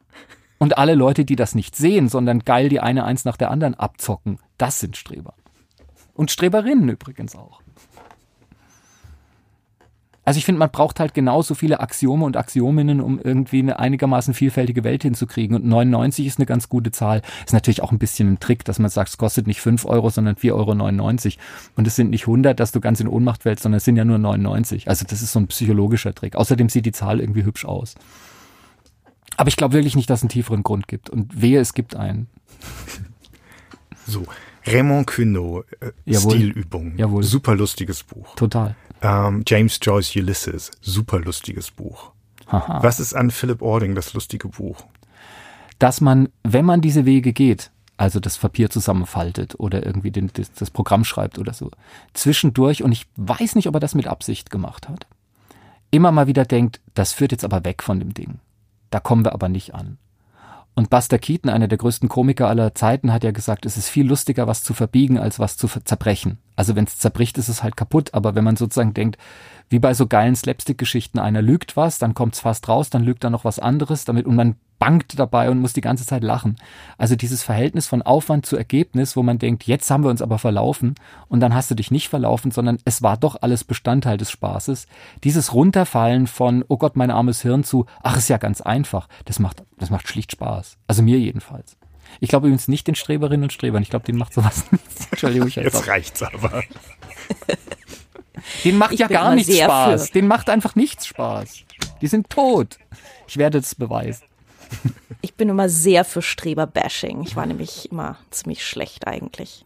Und alle Leute, die das nicht sehen, sondern geil die eine eins nach der anderen abzocken, das sind Streber. Und Streberinnen übrigens auch. Also ich finde, man braucht halt genauso viele Axiome und Axiominnen, um irgendwie eine einigermaßen vielfältige Welt hinzukriegen. Und 99 ist eine ganz gute Zahl. Ist natürlich auch ein bisschen ein Trick, dass man sagt, es kostet nicht 5 Euro, sondern 4,99 Euro. Und es sind nicht 100, dass du ganz in Ohnmacht fällst, sondern es sind ja nur 99. Also das ist so ein psychologischer Trick. Außerdem sieht die Zahl irgendwie hübsch aus. Aber ich glaube wirklich nicht, dass es einen tieferen Grund gibt. Und wehe, es gibt einen. So, Raymond Queneau, äh, Jawohl. Stilübung. Jawohl. Super lustiges Buch. Total. Ähm, James Joyce Ulysses, super lustiges Buch. Haha. Was ist an Philip Ording das lustige Buch? Dass man, wenn man diese Wege geht, also das Papier zusammenfaltet oder irgendwie den, das, das Programm schreibt oder so, zwischendurch, und ich weiß nicht, ob er das mit Absicht gemacht hat, immer mal wieder denkt, das führt jetzt aber weg von dem Ding. Da kommen wir aber nicht an. Und Buster Keaton, einer der größten Komiker aller Zeiten, hat ja gesagt, es ist viel lustiger, was zu verbiegen, als was zu zerbrechen. Also wenn es zerbricht, ist es halt kaputt. Aber wenn man sozusagen denkt, wie bei so geilen Slapstick-Geschichten, einer lügt was, dann kommt's fast raus, dann lügt er noch was anderes, damit und man bangt dabei und muss die ganze Zeit lachen. Also dieses Verhältnis von Aufwand zu Ergebnis, wo man denkt, jetzt haben wir uns aber verlaufen und dann hast du dich nicht verlaufen, sondern es war doch alles Bestandteil des Spaßes. Dieses Runterfallen von, oh Gott, mein armes Hirn zu, ach, ist ja ganz einfach, das macht, das macht schlicht Spaß. Also mir jedenfalls. Ich glaube übrigens nicht den Streberinnen und Strebern, ich glaube, denen macht sowas nichts. Entschuldigung, ich Jetzt reicht's aber. Den macht ich ja gar nichts Spaß. Für. Den macht einfach nichts Spaß. Die sind tot. Ich werde es beweisen. Ich bin immer sehr für Streber-Bashing. Ich war nämlich immer ziemlich schlecht eigentlich.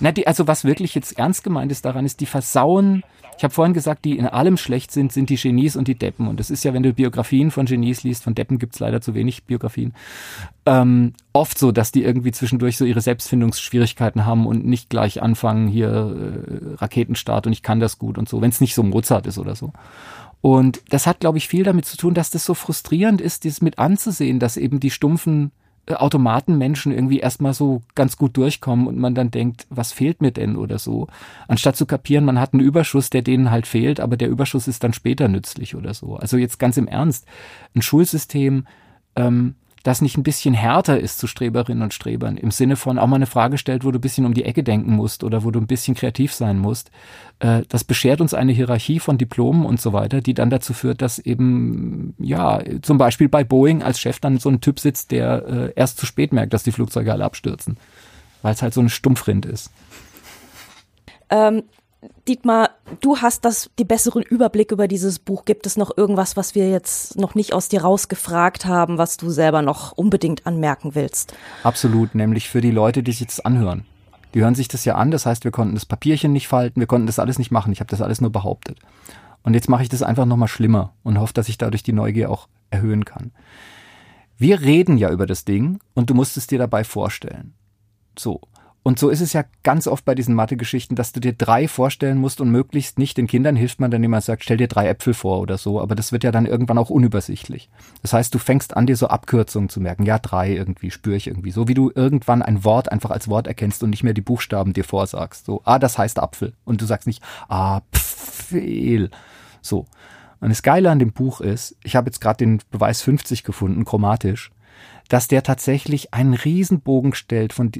Na, die, also was wirklich jetzt ernst gemeint ist daran, ist, die versauen. Ich habe vorhin gesagt, die in allem schlecht sind, sind die Genies und die Deppen. Und das ist ja, wenn du Biografien von Genies liest, von Deppen gibt's leider zu wenig Biografien, ähm, oft so, dass die irgendwie zwischendurch so ihre Selbstfindungsschwierigkeiten haben und nicht gleich anfangen, hier äh, Raketenstart und ich kann das gut und so, wenn es nicht so Mozart ist oder so. Und das hat, glaube ich, viel damit zu tun, dass das so frustrierend ist, das mit anzusehen, dass eben die stumpfen Automatenmenschen irgendwie erstmal so ganz gut durchkommen und man dann denkt, was fehlt mir denn oder so. Anstatt zu kapieren, man hat einen Überschuss, der denen halt fehlt, aber der Überschuss ist dann später nützlich oder so. Also jetzt ganz im Ernst, ein Schulsystem, ähm, das nicht ein bisschen härter ist zu Streberinnen und Strebern, im Sinne von auch mal eine Frage stellt, wo du ein bisschen um die Ecke denken musst oder wo du ein bisschen kreativ sein musst. Äh, das beschert uns eine Hierarchie von Diplomen und so weiter, die dann dazu führt, dass eben, ja, zum Beispiel bei Boeing als Chef dann so ein Typ sitzt, der äh, erst zu spät merkt, dass die Flugzeuge alle abstürzen, weil es halt so ein Stumpfrind ist. Ähm, Dietmar, du hast das, die besseren Überblick über dieses Buch. Gibt es noch irgendwas, was wir jetzt noch nicht aus dir rausgefragt haben, was du selber noch unbedingt anmerken willst? Absolut, nämlich für die Leute, die sich jetzt anhören. Die hören sich das ja an, das heißt, wir konnten das Papierchen nicht falten, wir konnten das alles nicht machen. Ich habe das alles nur behauptet. Und jetzt mache ich das einfach nochmal schlimmer und hoffe, dass ich dadurch die Neugier auch erhöhen kann. Wir reden ja über das Ding und du musst es dir dabei vorstellen. So. Und so ist es ja ganz oft bei diesen Mathe-Geschichten, dass du dir drei vorstellen musst und möglichst nicht. Den Kindern hilft man dann immer sagt, stell dir drei Äpfel vor oder so. Aber das wird ja dann irgendwann auch unübersichtlich. Das heißt, du fängst an, dir so Abkürzungen zu merken. Ja, drei irgendwie, spüre ich irgendwie. So wie du irgendwann ein Wort einfach als Wort erkennst und nicht mehr die Buchstaben dir vorsagst. So, ah, das heißt Apfel. Und du sagst nicht, ah, Pfehl. So. Und das Geile an dem Buch ist, ich habe jetzt gerade den Beweis 50 gefunden, chromatisch dass der tatsächlich einen Riesenbogen stellt von,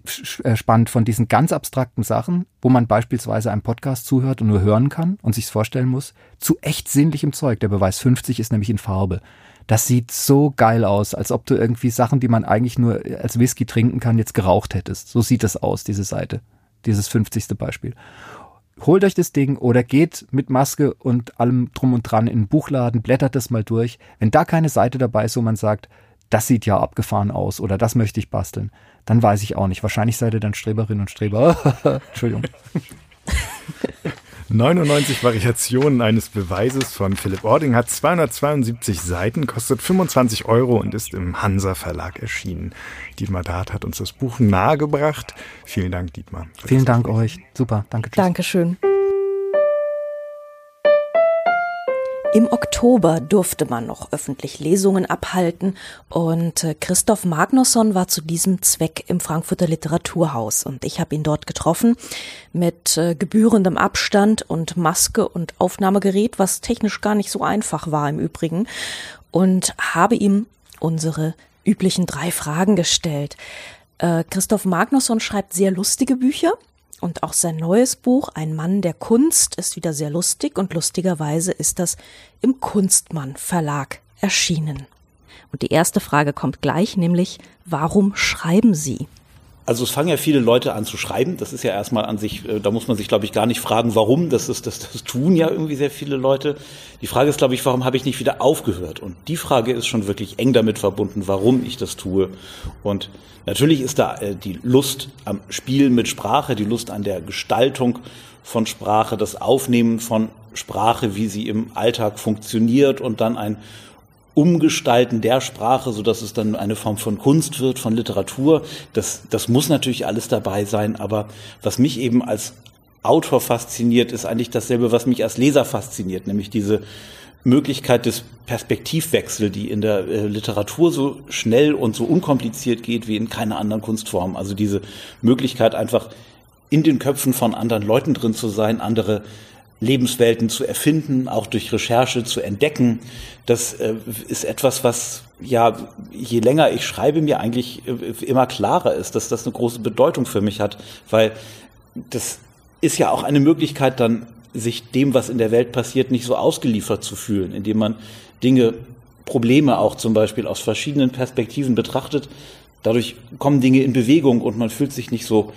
äh, spannt von diesen ganz abstrakten Sachen, wo man beispielsweise einem Podcast zuhört und nur hören kann und sich's vorstellen muss, zu echt sinnlichem Zeug. Der Beweis 50 ist nämlich in Farbe. Das sieht so geil aus, als ob du irgendwie Sachen, die man eigentlich nur als Whisky trinken kann, jetzt geraucht hättest. So sieht es aus, diese Seite. Dieses 50. Beispiel. Holt euch das Ding oder geht mit Maske und allem drum und dran in den Buchladen, blättert das mal durch. Wenn da keine Seite dabei ist, wo man sagt, das sieht ja abgefahren aus oder das möchte ich basteln, dann weiß ich auch nicht. Wahrscheinlich seid ihr dann Streberinnen und Streber. Entschuldigung. 99 Variationen eines Beweises von Philipp Ording hat 272 Seiten, kostet 25 Euro und ist im Hansa Verlag erschienen. Dietmar Dart hat uns das Buch nahegebracht. Vielen Dank, Dietmar. Vielen Dank euch. Super. Danke. Tschüss. Dankeschön. Im Oktober durfte man noch öffentlich Lesungen abhalten und äh, Christoph Magnusson war zu diesem Zweck im Frankfurter Literaturhaus und ich habe ihn dort getroffen mit äh, gebührendem Abstand und Maske und Aufnahmegerät, was technisch gar nicht so einfach war im Übrigen und habe ihm unsere üblichen drei Fragen gestellt. Äh, Christoph Magnusson schreibt sehr lustige Bücher und auch sein neues Buch, Ein Mann der Kunst, ist wieder sehr lustig und lustigerweise ist das im Kunstmann Verlag erschienen. Und die erste Frage kommt gleich, nämlich, warum schreiben Sie? Also es fangen ja viele Leute an zu schreiben. Das ist ja erstmal an sich, äh, da muss man sich, glaube ich, gar nicht fragen, warum. Das, ist, das, das tun ja irgendwie sehr viele Leute. Die Frage ist, glaube ich, warum habe ich nicht wieder aufgehört? Und die Frage ist schon wirklich eng damit verbunden, warum ich das tue. Und natürlich ist da äh, die Lust am Spielen mit Sprache, die Lust an der Gestaltung von Sprache, das Aufnehmen von Sprache, wie sie im Alltag funktioniert und dann ein Umgestalten der Sprache, so dass es dann eine Form von Kunst wird, von Literatur. Das, das muss natürlich alles dabei sein. Aber was mich eben als Autor fasziniert, ist eigentlich dasselbe, was mich als Leser fasziniert, nämlich diese Möglichkeit des Perspektivwechsel, die in der äh, Literatur so schnell und so unkompliziert geht wie in keiner anderen Kunstform. Also diese Möglichkeit einfach in den Köpfen von anderen Leuten drin zu sein, andere Lebenswelten zu erfinden, auch durch Recherche zu entdecken. Das äh, ist etwas, was ja, je länger ich schreibe, mir eigentlich äh, immer klarer ist, dass das eine große Bedeutung für mich hat, weil das ist ja auch eine Möglichkeit, dann sich dem, was in der Welt passiert, nicht so ausgeliefert zu fühlen, indem man Dinge, Probleme auch zum Beispiel aus verschiedenen Perspektiven betrachtet. Dadurch kommen Dinge in Bewegung und man fühlt sich nicht so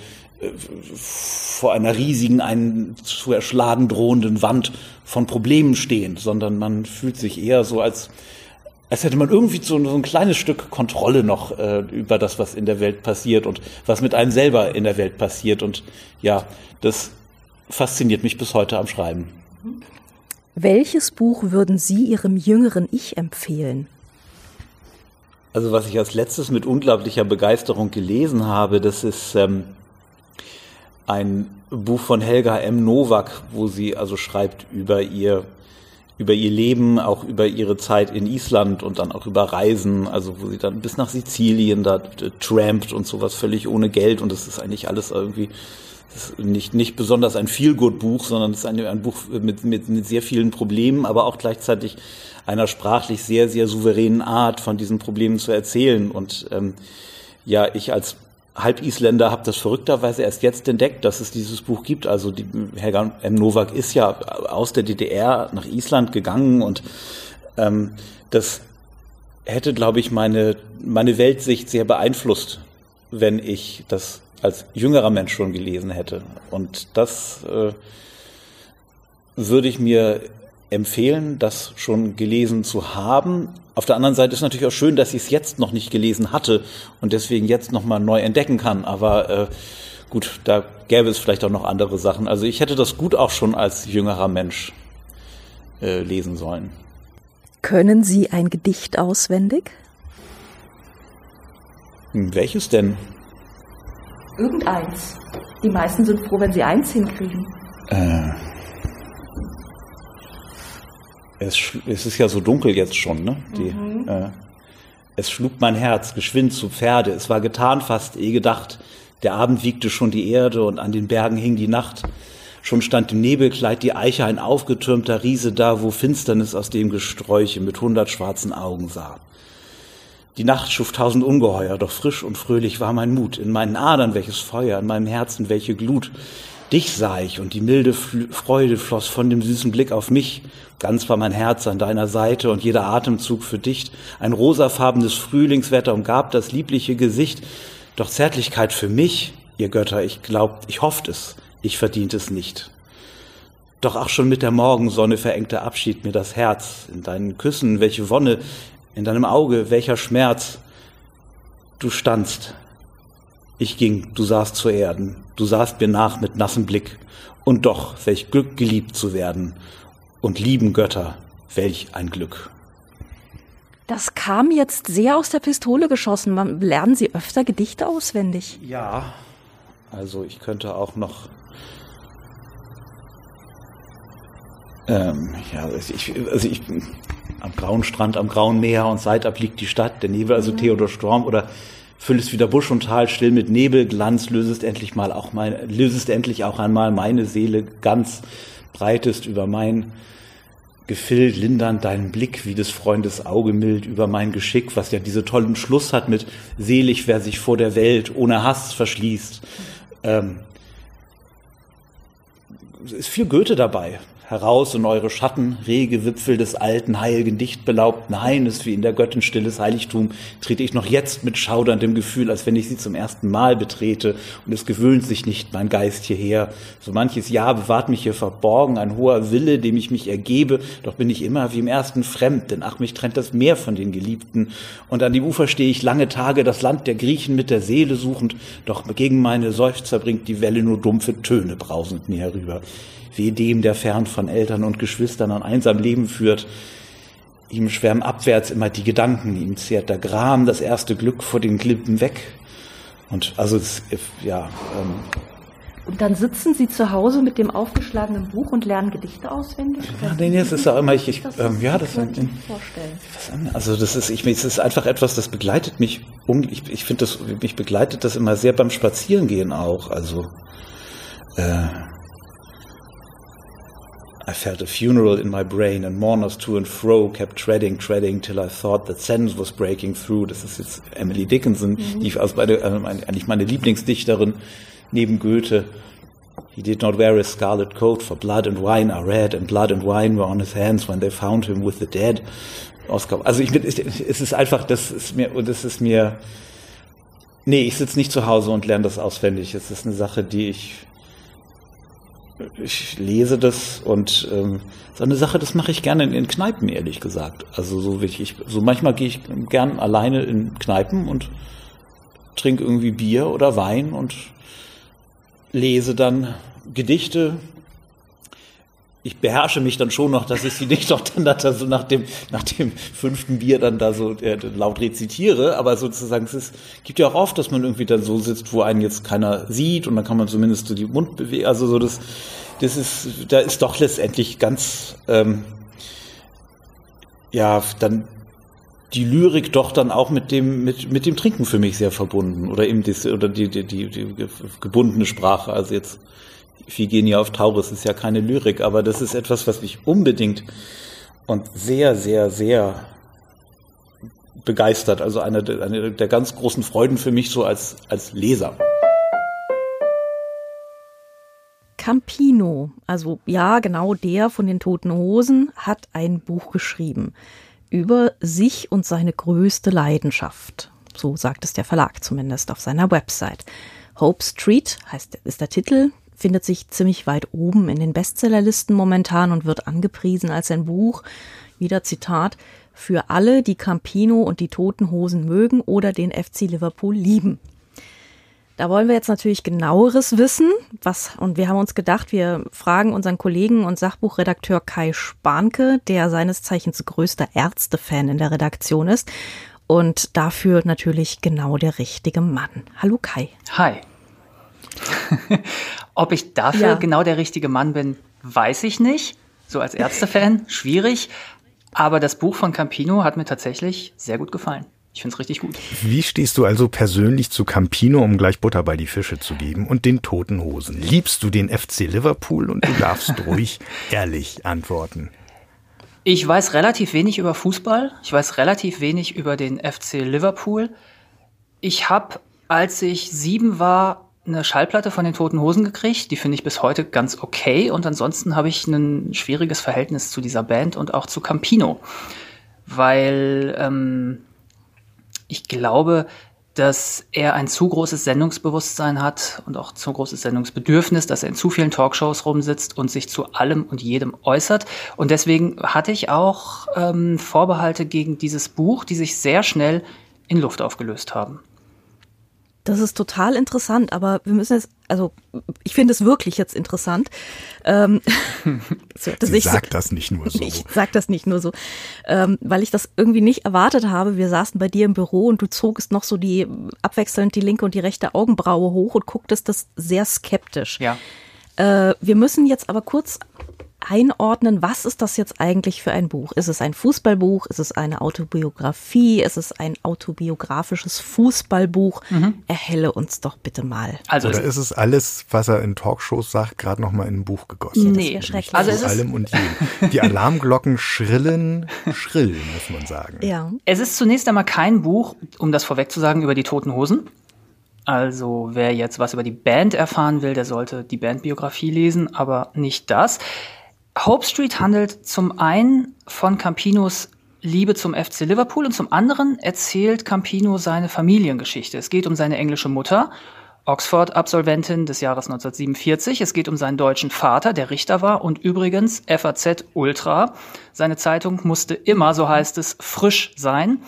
vor einer riesigen, einen zu erschlagen drohenden Wand von Problemen stehen, sondern man fühlt sich eher so als als hätte man irgendwie so, so ein kleines Stück Kontrolle noch äh, über das, was in der Welt passiert und was mit einem selber in der Welt passiert. Und ja, das fasziniert mich bis heute am Schreiben. Welches Buch würden Sie Ihrem jüngeren Ich empfehlen? Also was ich als letztes mit unglaublicher Begeisterung gelesen habe, das ist ähm, ein Buch von Helga M. Nowak, wo sie also schreibt über ihr über ihr Leben, auch über ihre Zeit in Island und dann auch über Reisen, also wo sie dann bis nach Sizilien da trampt und sowas völlig ohne Geld und das ist eigentlich alles irgendwie nicht, nicht besonders ein Feelgood-Buch, sondern es ist ein, ein Buch mit, mit, mit sehr vielen Problemen, aber auch gleichzeitig einer sprachlich sehr, sehr souveränen Art von diesen Problemen zu erzählen. Und ähm, ja, ich als Halbisländer habe das verrückterweise erst jetzt entdeckt, dass es dieses Buch gibt. Also die, Helga M. Nowak ist ja aus der DDR nach Island gegangen und ähm, das hätte, glaube ich, meine, meine Weltsicht sehr beeinflusst, wenn ich das als jüngerer Mensch schon gelesen hätte. Und das äh, würde ich mir empfehlen, das schon gelesen zu haben. Auf der anderen Seite ist natürlich auch schön, dass ich es jetzt noch nicht gelesen hatte und deswegen jetzt nochmal neu entdecken kann. Aber äh, gut, da gäbe es vielleicht auch noch andere Sachen. Also ich hätte das gut auch schon als jüngerer Mensch äh, lesen sollen. Können Sie ein Gedicht auswendig? Hm, welches denn? Irgendeins. Die meisten sind froh, wenn sie eins hinkriegen. Äh. Es, es ist ja so dunkel jetzt schon, ne? Die, mhm. äh, es schlug mein Herz geschwind zu Pferde. Es war getan fast, eh gedacht. Der Abend wiegte schon die Erde und an den Bergen hing die Nacht. Schon stand im Nebelkleid die Eiche ein aufgetürmter Riese da, wo Finsternis aus dem Gesträuche mit hundert schwarzen Augen sah. Die Nacht schuf tausend Ungeheuer, doch frisch und fröhlich war mein Mut. In meinen Adern welches Feuer, in meinem Herzen welche Glut. Dich sah ich und die milde Freude floss von dem süßen Blick auf mich. Ganz war mein Herz an deiner Seite und jeder Atemzug für dich. Ein rosafarbenes Frühlingswetter umgab das liebliche Gesicht. Doch Zärtlichkeit für mich, ihr Götter, ich glaubt, ich hofft es, ich verdient es nicht. Doch auch schon mit der Morgensonne verengte Abschied mir das Herz. In deinen Küssen, welche Wonne, in deinem Auge, welcher Schmerz. Du standst, ich ging, du sahst zu Erden, du sahst mir nach mit nassem Blick. Und doch, welch Glück geliebt zu werden. Und lieben Götter, welch ein Glück. Das kam jetzt sehr aus der Pistole geschossen. Lernen Sie öfter Gedichte auswendig? Ja, also ich könnte auch noch. Ähm, ja, also ich, also ich, am grauen Strand, am grauen Meer und seitab liegt die Stadt, der Nebel, also mhm. Theodor Storm oder füllest wieder Busch und Tal still mit Nebelglanz, lösest endlich mal auch mein, lösest endlich auch einmal meine Seele ganz, breitest über mein Gefild, lindernd deinen Blick, wie des Freundes Auge mild über mein Geschick, was ja diese tollen Schluss hat mit selig, wer sich vor der Welt ohne Hass verschließt. Ähm, ist viel Goethe dabei heraus in eure Schatten, rege Wipfel des alten, heiligen, dicht belaubten Haines, wie in der Göttin stilles Heiligtum, trete ich noch jetzt mit schauderndem Gefühl, als wenn ich sie zum ersten Mal betrete, und es gewöhnt sich nicht mein Geist hierher. So manches Jahr bewahrt mich hier verborgen ein hoher Wille, dem ich mich ergebe, doch bin ich immer wie im ersten fremd, denn ach, mich trennt das Meer von den Geliebten, und an dem Ufer stehe ich lange Tage, das Land der Griechen mit der Seele suchend, doch gegen meine Seufzer bringt die Welle nur dumpfe Töne brausend mir herüber weh dem, der fern von Eltern und Geschwistern ein einsam Leben führt. Ihm schwärmen abwärts immer die Gedanken, ihm zehrt der Gram das erste Glück vor den Klippen weg. Und also, es, ja. Ähm, und dann sitzen Sie zu Hause mit dem aufgeschlagenen Buch und lernen Gedichte auswendig? Ja, nee, nee, es ist auch immer, ich, ich ähm, ja, das, das vorstellen. also das ist, ich, es ist einfach etwas, das begleitet mich, um, ich, ich finde das, mich begleitet das immer sehr beim Spazierengehen auch, also, äh, I felt a funeral in my brain and mourners to and fro kept treading, treading till I thought that sense was breaking through. Das ist jetzt Emily Dickinson, mhm. die aus beide, äh, eigentlich meine Lieblingsdichterin neben Goethe. He did not wear a scarlet coat, for blood and wine are red, and blood and wine were on his hands when they found him with the dead. Oscar. Also ich bin, es ist einfach, das ist mir, und es ist mir, nee, ich sitze nicht zu Hause und lerne das auswendig. Es ist eine Sache, die ich ich lese das und ähm, so eine Sache, das mache ich gerne in, in Kneipen, ehrlich gesagt. Also so wirklich, so manchmal gehe ich gern alleine in Kneipen und trinke irgendwie Bier oder Wein und lese dann Gedichte. Ich beherrsche mich dann schon noch, dass ich sie nicht doch dann da so nach dem, nach dem fünften Bier dann da so äh, laut rezitiere, aber sozusagen es ist, gibt ja auch oft, dass man irgendwie dann so sitzt, wo einen jetzt keiner sieht und dann kann man zumindest so die Mund bewegen, also so das, das ist, da ist doch letztendlich ganz, ähm, ja, dann die Lyrik doch dann auch mit dem mit mit dem Trinken für mich sehr verbunden oder eben die, oder die, die die die gebundene Sprache. Also jetzt Iphigenie auf Taurus ist ja keine Lyrik aber das ist etwas was mich unbedingt und sehr sehr sehr begeistert also eine, eine der ganz großen Freuden für mich so als als Leser. Campino, also ja, genau der von den Toten Hosen, hat ein Buch geschrieben über sich und seine größte Leidenschaft. So sagt es der Verlag zumindest auf seiner Website. Hope Street heißt, ist der Titel, findet sich ziemlich weit oben in den Bestsellerlisten momentan und wird angepriesen als ein Buch, wieder Zitat, für alle, die Campino und die Toten Hosen mögen oder den FC Liverpool lieben. Da wollen wir jetzt natürlich genaueres wissen, was, und wir haben uns gedacht, wir fragen unseren Kollegen und Sachbuchredakteur Kai Spanke, der seines Zeichens größter Ärztefan in der Redaktion ist und dafür natürlich genau der richtige Mann. Hallo Kai. Hi. Ob ich dafür ja. genau der richtige Mann bin, weiß ich nicht. So als Ärztefan, schwierig. Aber das Buch von Campino hat mir tatsächlich sehr gut gefallen. Ich finde es richtig gut. Wie stehst du also persönlich zu Campino, um gleich Butter bei die Fische zu geben, und den Toten Hosen? Liebst du den FC Liverpool und du darfst ruhig ehrlich antworten? Ich weiß relativ wenig über Fußball. Ich weiß relativ wenig über den FC Liverpool. Ich habe, als ich sieben war, eine Schallplatte von den Toten Hosen gekriegt. Die finde ich bis heute ganz okay. Und ansonsten habe ich ein schwieriges Verhältnis zu dieser Band und auch zu Campino. Weil ähm, ich glaube, dass er ein zu großes Sendungsbewusstsein hat und auch zu großes Sendungsbedürfnis, dass er in zu vielen Talkshows rumsitzt und sich zu allem und jedem äußert. Und deswegen hatte ich auch ähm, Vorbehalte gegen dieses Buch, die sich sehr schnell in Luft aufgelöst haben. Das ist total interessant, aber wir müssen jetzt, also ich finde es wirklich jetzt interessant. Ähm, Sie sagt so, das nicht nur so. Ich sag das nicht nur so, ähm, weil ich das irgendwie nicht erwartet habe. Wir saßen bei dir im Büro und du zogst noch so die abwechselnd die linke und die rechte Augenbraue hoch und gucktest das sehr skeptisch. Ja. Äh, wir müssen jetzt aber kurz einordnen, was ist das jetzt eigentlich für ein Buch? Ist es ein Fußballbuch? Ist es eine Autobiografie? Ist es ein autobiografisches Fußballbuch? Mhm. Erhelle uns doch bitte mal. Also Oder ist es alles, was er in Talkshows sagt, gerade noch mal in ein Buch gegossen? Nee, schrecklich. Also es allem und jedem. Die Alarmglocken schrillen, schrill, muss man sagen. Ja. Es ist zunächst einmal kein Buch, um das vorweg zu sagen, über die Toten Hosen. Also wer jetzt was über die Band erfahren will, der sollte die Bandbiografie lesen, aber nicht das. Hope Street handelt zum einen von Campinos Liebe zum FC Liverpool und zum anderen erzählt Campino seine Familiengeschichte. Es geht um seine englische Mutter, Oxford-Absolventin des Jahres 1947. Es geht um seinen deutschen Vater, der Richter war und übrigens FAZ Ultra. Seine Zeitung musste immer, so heißt es, frisch sein.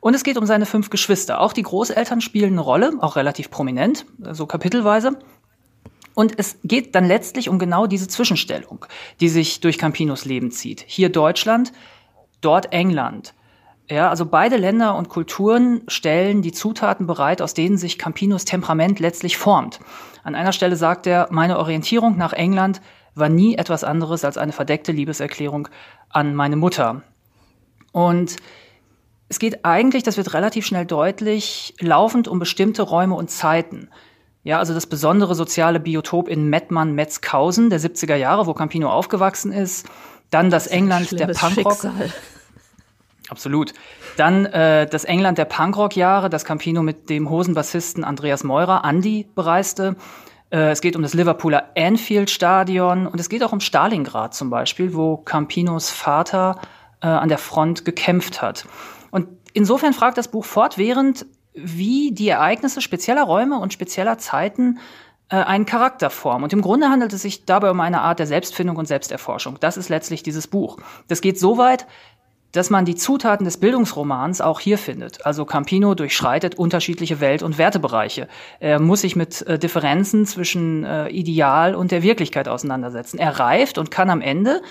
Und es geht um seine fünf Geschwister. Auch die Großeltern spielen eine Rolle, auch relativ prominent, so kapitelweise. Und es geht dann letztlich um genau diese Zwischenstellung, die sich durch Campinos Leben zieht. Hier Deutschland, dort England. Ja, also beide Länder und Kulturen stellen die Zutaten bereit, aus denen sich Campinos Temperament letztlich formt. An einer Stelle sagt er, meine Orientierung nach England war nie etwas anderes als eine verdeckte Liebeserklärung an meine Mutter. Und es geht eigentlich, das wird relativ schnell deutlich, laufend um bestimmte Räume und Zeiten. Ja, also das besondere soziale Biotop in Mettmann-Metzkausen der 70er Jahre, wo Campino aufgewachsen ist. Dann das, das England der Punkrock. Schicksal. Absolut. Dann äh, das England der Punkrock-Jahre, das Campino mit dem Hosenbassisten Andreas Meurer, Andy, bereiste. Äh, es geht um das Liverpooler Anfield-Stadion und es geht auch um Stalingrad zum Beispiel, wo Campinos Vater äh, an der Front gekämpft hat. Und insofern fragt das Buch fortwährend, wie die Ereignisse spezieller Räume und spezieller Zeiten äh, einen Charakter formen. Und im Grunde handelt es sich dabei um eine Art der Selbstfindung und Selbsterforschung. Das ist letztlich dieses Buch. Das geht so weit, dass man die Zutaten des Bildungsromans auch hier findet. Also Campino durchschreitet unterschiedliche Welt- und Wertebereiche. Er muss sich mit äh, Differenzen zwischen äh, Ideal und der Wirklichkeit auseinandersetzen. Er reift und kann am Ende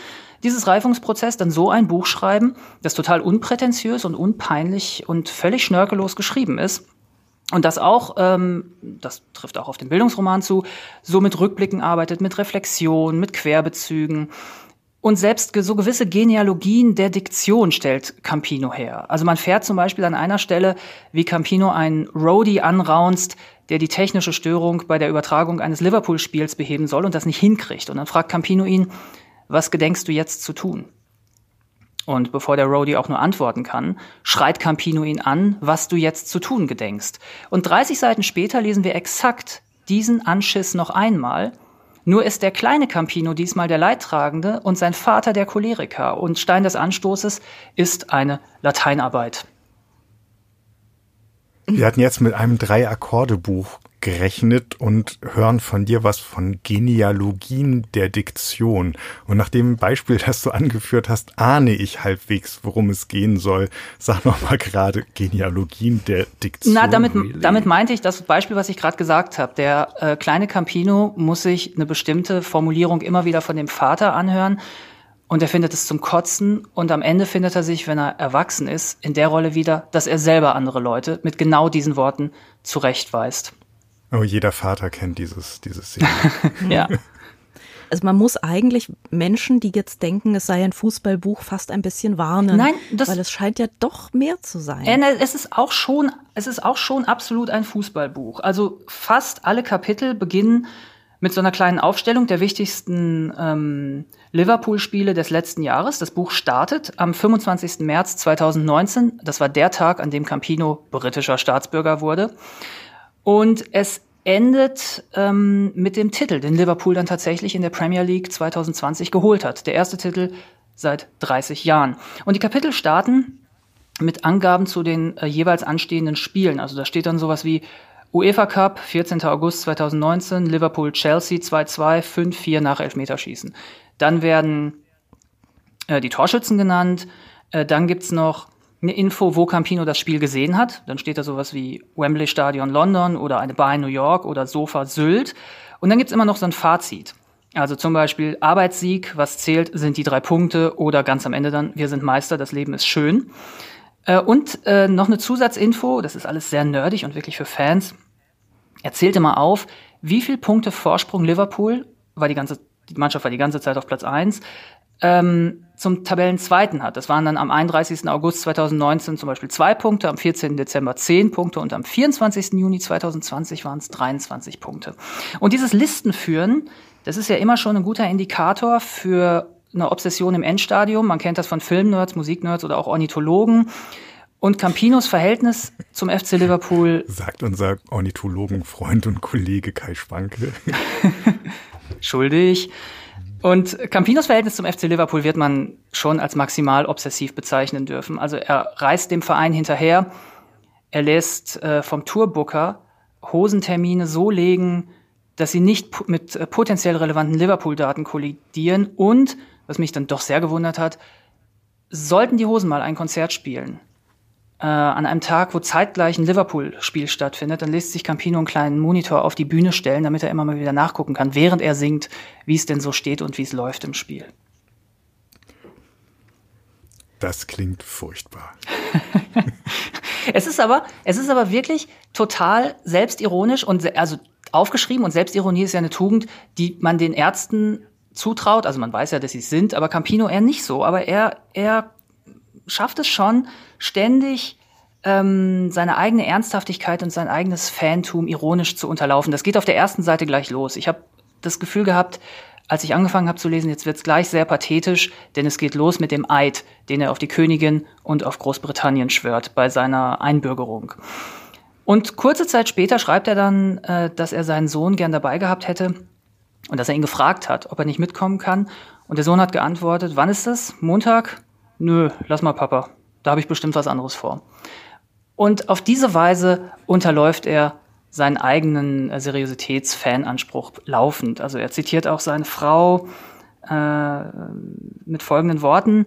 dieses Reifungsprozess dann so ein Buch schreiben, das total unprätentiös und unpeinlich und völlig schnörkellos geschrieben ist. Und das auch, ähm, das trifft auch auf den Bildungsroman zu, so mit Rückblicken arbeitet, mit Reflexion, mit Querbezügen. Und selbst so gewisse Genealogien der Diktion stellt Campino her. Also man fährt zum Beispiel an einer Stelle, wie Campino einen Roadie anraunst, der die technische Störung bei der Übertragung eines Liverpool-Spiels beheben soll und das nicht hinkriegt. Und dann fragt Campino ihn, was gedenkst du jetzt zu tun? Und bevor der Roadie auch nur antworten kann, schreit Campino ihn an, was du jetzt zu tun gedenkst. Und 30 Seiten später lesen wir exakt diesen Anschiss noch einmal nur ist der kleine Campino diesmal der Leidtragende und sein Vater der Choleriker und Stein des Anstoßes ist eine Lateinarbeit. Wir hatten jetzt mit einem Drei-Akkorde-Buch gerechnet und hören von dir was von Genealogien der Diktion. Und nach dem Beispiel, das du angeführt hast, ahne ich halbwegs, worum es gehen soll. Sag noch mal gerade Genealogien der Diktion. Na, damit, damit meinte ich das Beispiel, was ich gerade gesagt habe. Der äh, kleine Campino muss sich eine bestimmte Formulierung immer wieder von dem Vater anhören. Und er findet es zum Kotzen und am Ende findet er sich, wenn er erwachsen ist, in der Rolle wieder, dass er selber andere Leute mit genau diesen Worten zurechtweist. Oh, jeder Vater kennt dieses, dieses Szene. ja. Also man muss eigentlich Menschen, die jetzt denken, es sei ein Fußballbuch, fast ein bisschen warnen. Nein, das, weil es scheint ja doch mehr zu sein. Es ist auch schon, es ist auch schon absolut ein Fußballbuch. Also fast alle Kapitel beginnen mit so einer kleinen Aufstellung der wichtigsten ähm, Liverpool-Spiele des letzten Jahres. Das Buch startet am 25. März 2019. Das war der Tag, an dem Campino britischer Staatsbürger wurde. Und es endet ähm, mit dem Titel, den Liverpool dann tatsächlich in der Premier League 2020 geholt hat. Der erste Titel seit 30 Jahren. Und die Kapitel starten mit Angaben zu den äh, jeweils anstehenden Spielen. Also da steht dann sowas wie UEFA Cup, 14. August 2019, Liverpool Chelsea 2-2, 5-4 nach Elfmeterschießen. Dann werden äh, die Torschützen genannt. Äh, dann gibt's noch eine Info, wo Campino das Spiel gesehen hat. Dann steht da sowas wie Wembley Stadion London oder eine Bar in New York oder Sofa Sylt. Und dann gibt's immer noch so ein Fazit. Also zum Beispiel Arbeitssieg, was zählt, sind die drei Punkte oder ganz am Ende dann, wir sind Meister, das Leben ist schön. Äh, und noch eine Zusatzinfo, das ist alles sehr nerdig und wirklich für Fans. Er zählte mal auf, wie viel Punkte Vorsprung Liverpool, war die ganze, die Mannschaft war die ganze Zeit auf Platz eins ähm, zum Tabellenzweiten hat. Das waren dann am 31. August 2019 zum Beispiel zwei Punkte, am 14. Dezember zehn Punkte und am 24. Juni 2020 waren es 23 Punkte. Und dieses Listenführen, das ist ja immer schon ein guter Indikator für eine Obsession im Endstadium. Man kennt das von Filmnerds, Musiknerds oder auch Ornithologen. Und Campinos Verhältnis zum FC Liverpool. Sagt unser Ornithologenfreund und Kollege Kai Schwanke. Schuldig. Und Campinos Verhältnis zum FC Liverpool wird man schon als maximal obsessiv bezeichnen dürfen. Also er reist dem Verein hinterher, er lässt äh, vom Tourbooker Hosentermine so legen, dass sie nicht mit äh, potenziell relevanten Liverpool-Daten kollidieren und, was mich dann doch sehr gewundert hat, sollten die Hosen mal ein Konzert spielen, äh, an einem Tag, wo zeitgleich ein Liverpool-Spiel stattfindet, dann lässt sich Campino einen kleinen Monitor auf die Bühne stellen, damit er immer mal wieder nachgucken kann, während er singt, wie es denn so steht und wie es läuft im Spiel. Das klingt furchtbar. es ist aber, es ist aber wirklich total selbstironisch und also aufgeschrieben und Selbstironie ist ja eine Tugend, die man den Ärzten zutraut. Also man weiß ja, dass sie es sind, aber Campino eher nicht so. Aber er, er schafft es schon, ständig ähm, seine eigene Ernsthaftigkeit und sein eigenes Fantum ironisch zu unterlaufen. Das geht auf der ersten Seite gleich los. Ich habe das Gefühl gehabt, als ich angefangen habe zu lesen, jetzt wird's gleich sehr pathetisch, denn es geht los mit dem Eid, den er auf die Königin und auf Großbritannien schwört bei seiner Einbürgerung. Und kurze Zeit später schreibt er dann, äh, dass er seinen Sohn gern dabei gehabt hätte und dass er ihn gefragt hat, ob er nicht mitkommen kann. Und der Sohn hat geantwortet, wann ist das? Montag? Nö, lass mal Papa. Da habe ich bestimmt was anderes vor. Und auf diese Weise unterläuft er seinen eigenen äh, Seriositätsfananspruch laufend. Also er zitiert auch seine Frau äh, mit folgenden Worten.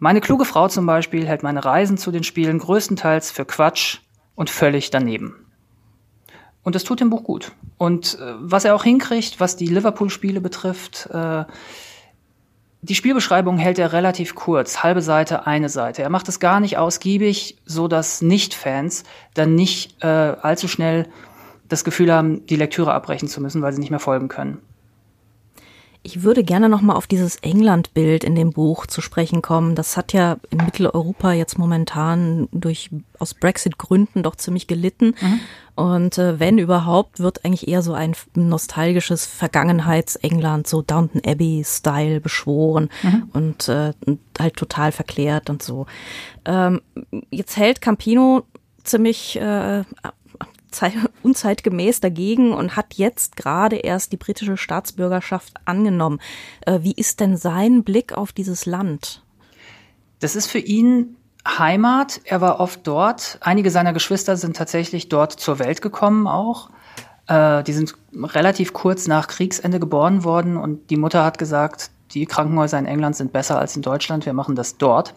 Meine kluge Frau zum Beispiel hält meine Reisen zu den Spielen größtenteils für Quatsch und völlig daneben. Und das tut dem Buch gut. Und äh, was er auch hinkriegt, was die Liverpool-Spiele betrifft, äh, die Spielbeschreibung hält er relativ kurz, halbe Seite, eine Seite. Er macht es gar nicht ausgiebig, so dass Nicht-Fans dann nicht äh, allzu schnell das Gefühl haben, die Lektüre abbrechen zu müssen, weil sie nicht mehr folgen können. Ich würde gerne noch mal auf dieses England-Bild in dem Buch zu sprechen kommen. Das hat ja in Mitteleuropa jetzt momentan durch aus Brexit-Gründen doch ziemlich gelitten. Mhm. Und äh, wenn überhaupt, wird eigentlich eher so ein nostalgisches Vergangenheits-England, so Downton Abbey-Style beschworen mhm. und äh, halt total verklärt und so. Ähm, jetzt hält Campino ziemlich äh, unzeitgemäß dagegen und hat jetzt gerade erst die britische Staatsbürgerschaft angenommen. Äh, wie ist denn sein Blick auf dieses Land? Das ist für ihn Heimat. Er war oft dort. Einige seiner Geschwister sind tatsächlich dort zur Welt gekommen auch. Äh, die sind relativ kurz nach Kriegsende geboren worden und die Mutter hat gesagt, die Krankenhäuser in England sind besser als in Deutschland. Wir machen das dort.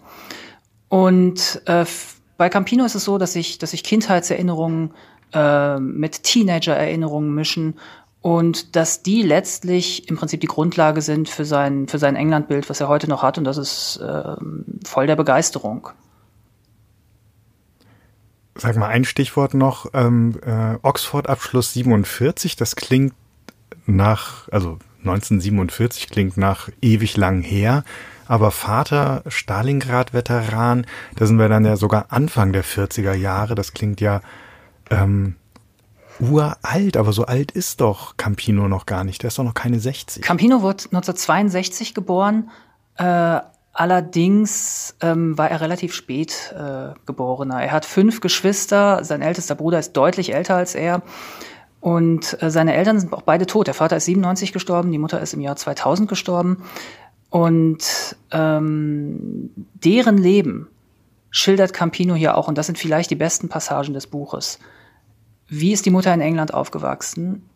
Und äh, bei Campino ist es so, dass ich, dass ich Kindheitserinnerungen äh, mit Teenager-Erinnerungen mischen und dass die letztlich im Prinzip die Grundlage sind für sein, für sein England-Bild, was er heute noch hat und das ist äh, voll der Begeisterung. Sag mal ein Stichwort noch, ähm, äh, Oxford-Abschluss 47, das klingt nach, also 1947 klingt nach ewig lang her, aber Vater Stalingrad-Veteran, da sind wir dann ja sogar Anfang der 40er Jahre, das klingt ja ähm, uralt, aber so alt ist doch Campino noch gar nicht. Der ist doch noch keine 60. Campino wurde 1962 geboren. Äh, allerdings ähm, war er relativ spät äh, geborener. Er hat fünf Geschwister. Sein ältester Bruder ist deutlich älter als er. Und äh, seine Eltern sind auch beide tot. Der Vater ist 97 gestorben, die Mutter ist im Jahr 2000 gestorben. Und ähm, deren Leben schildert Campino hier auch. Und das sind vielleicht die besten Passagen des Buches. Wie ist die Mutter in England aufgewachsen?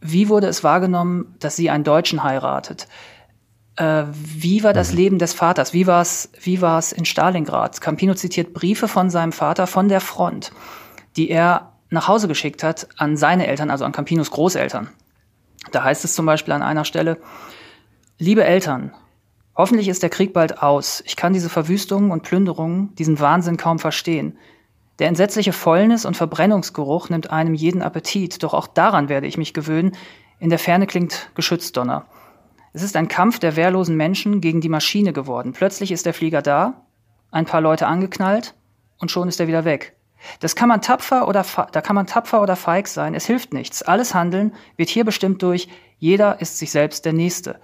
Wie wurde es wahrgenommen, dass sie einen Deutschen heiratet? Äh, wie war das mhm. Leben des Vaters? Wie war es wie war's in Stalingrad? Campino zitiert Briefe von seinem Vater von der Front, die er nach Hause geschickt hat an seine Eltern, also an Campinos Großeltern. Da heißt es zum Beispiel an einer Stelle, liebe Eltern, hoffentlich ist der Krieg bald aus. Ich kann diese Verwüstungen und Plünderungen, diesen Wahnsinn kaum verstehen. Der entsetzliche Fäulnis und Verbrennungsgeruch nimmt einem jeden Appetit, doch auch daran werde ich mich gewöhnen. In der Ferne klingt Geschützdonner. Es ist ein Kampf der wehrlosen Menschen gegen die Maschine geworden. Plötzlich ist der Flieger da, ein paar Leute angeknallt und schon ist er wieder weg. Das kann man tapfer oder da kann man tapfer oder feig sein. Es hilft nichts. Alles Handeln wird hier bestimmt durch jeder ist sich selbst der Nächste.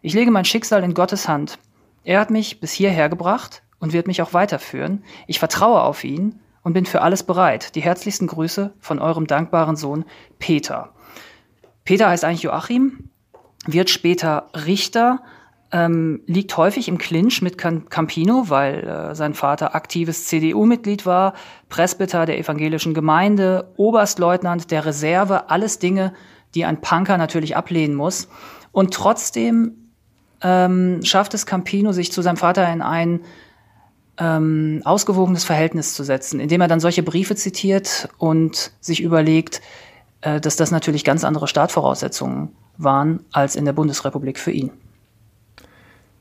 Ich lege mein Schicksal in Gottes Hand. Er hat mich bis hierher gebracht und wird mich auch weiterführen. Ich vertraue auf ihn und bin für alles bereit. Die herzlichsten Grüße von eurem dankbaren Sohn Peter. Peter heißt eigentlich Joachim, wird später Richter, ähm, liegt häufig im Clinch mit Campino, weil äh, sein Vater aktives CDU-Mitglied war, Presbyter der evangelischen Gemeinde, Oberstleutnant der Reserve, alles Dinge, die ein Punker natürlich ablehnen muss. Und trotzdem ähm, schafft es Campino, sich zu seinem Vater in ein ähm, ausgewogenes Verhältnis zu setzen, indem er dann solche Briefe zitiert und sich überlegt, äh, dass das natürlich ganz andere Startvoraussetzungen waren als in der Bundesrepublik für ihn.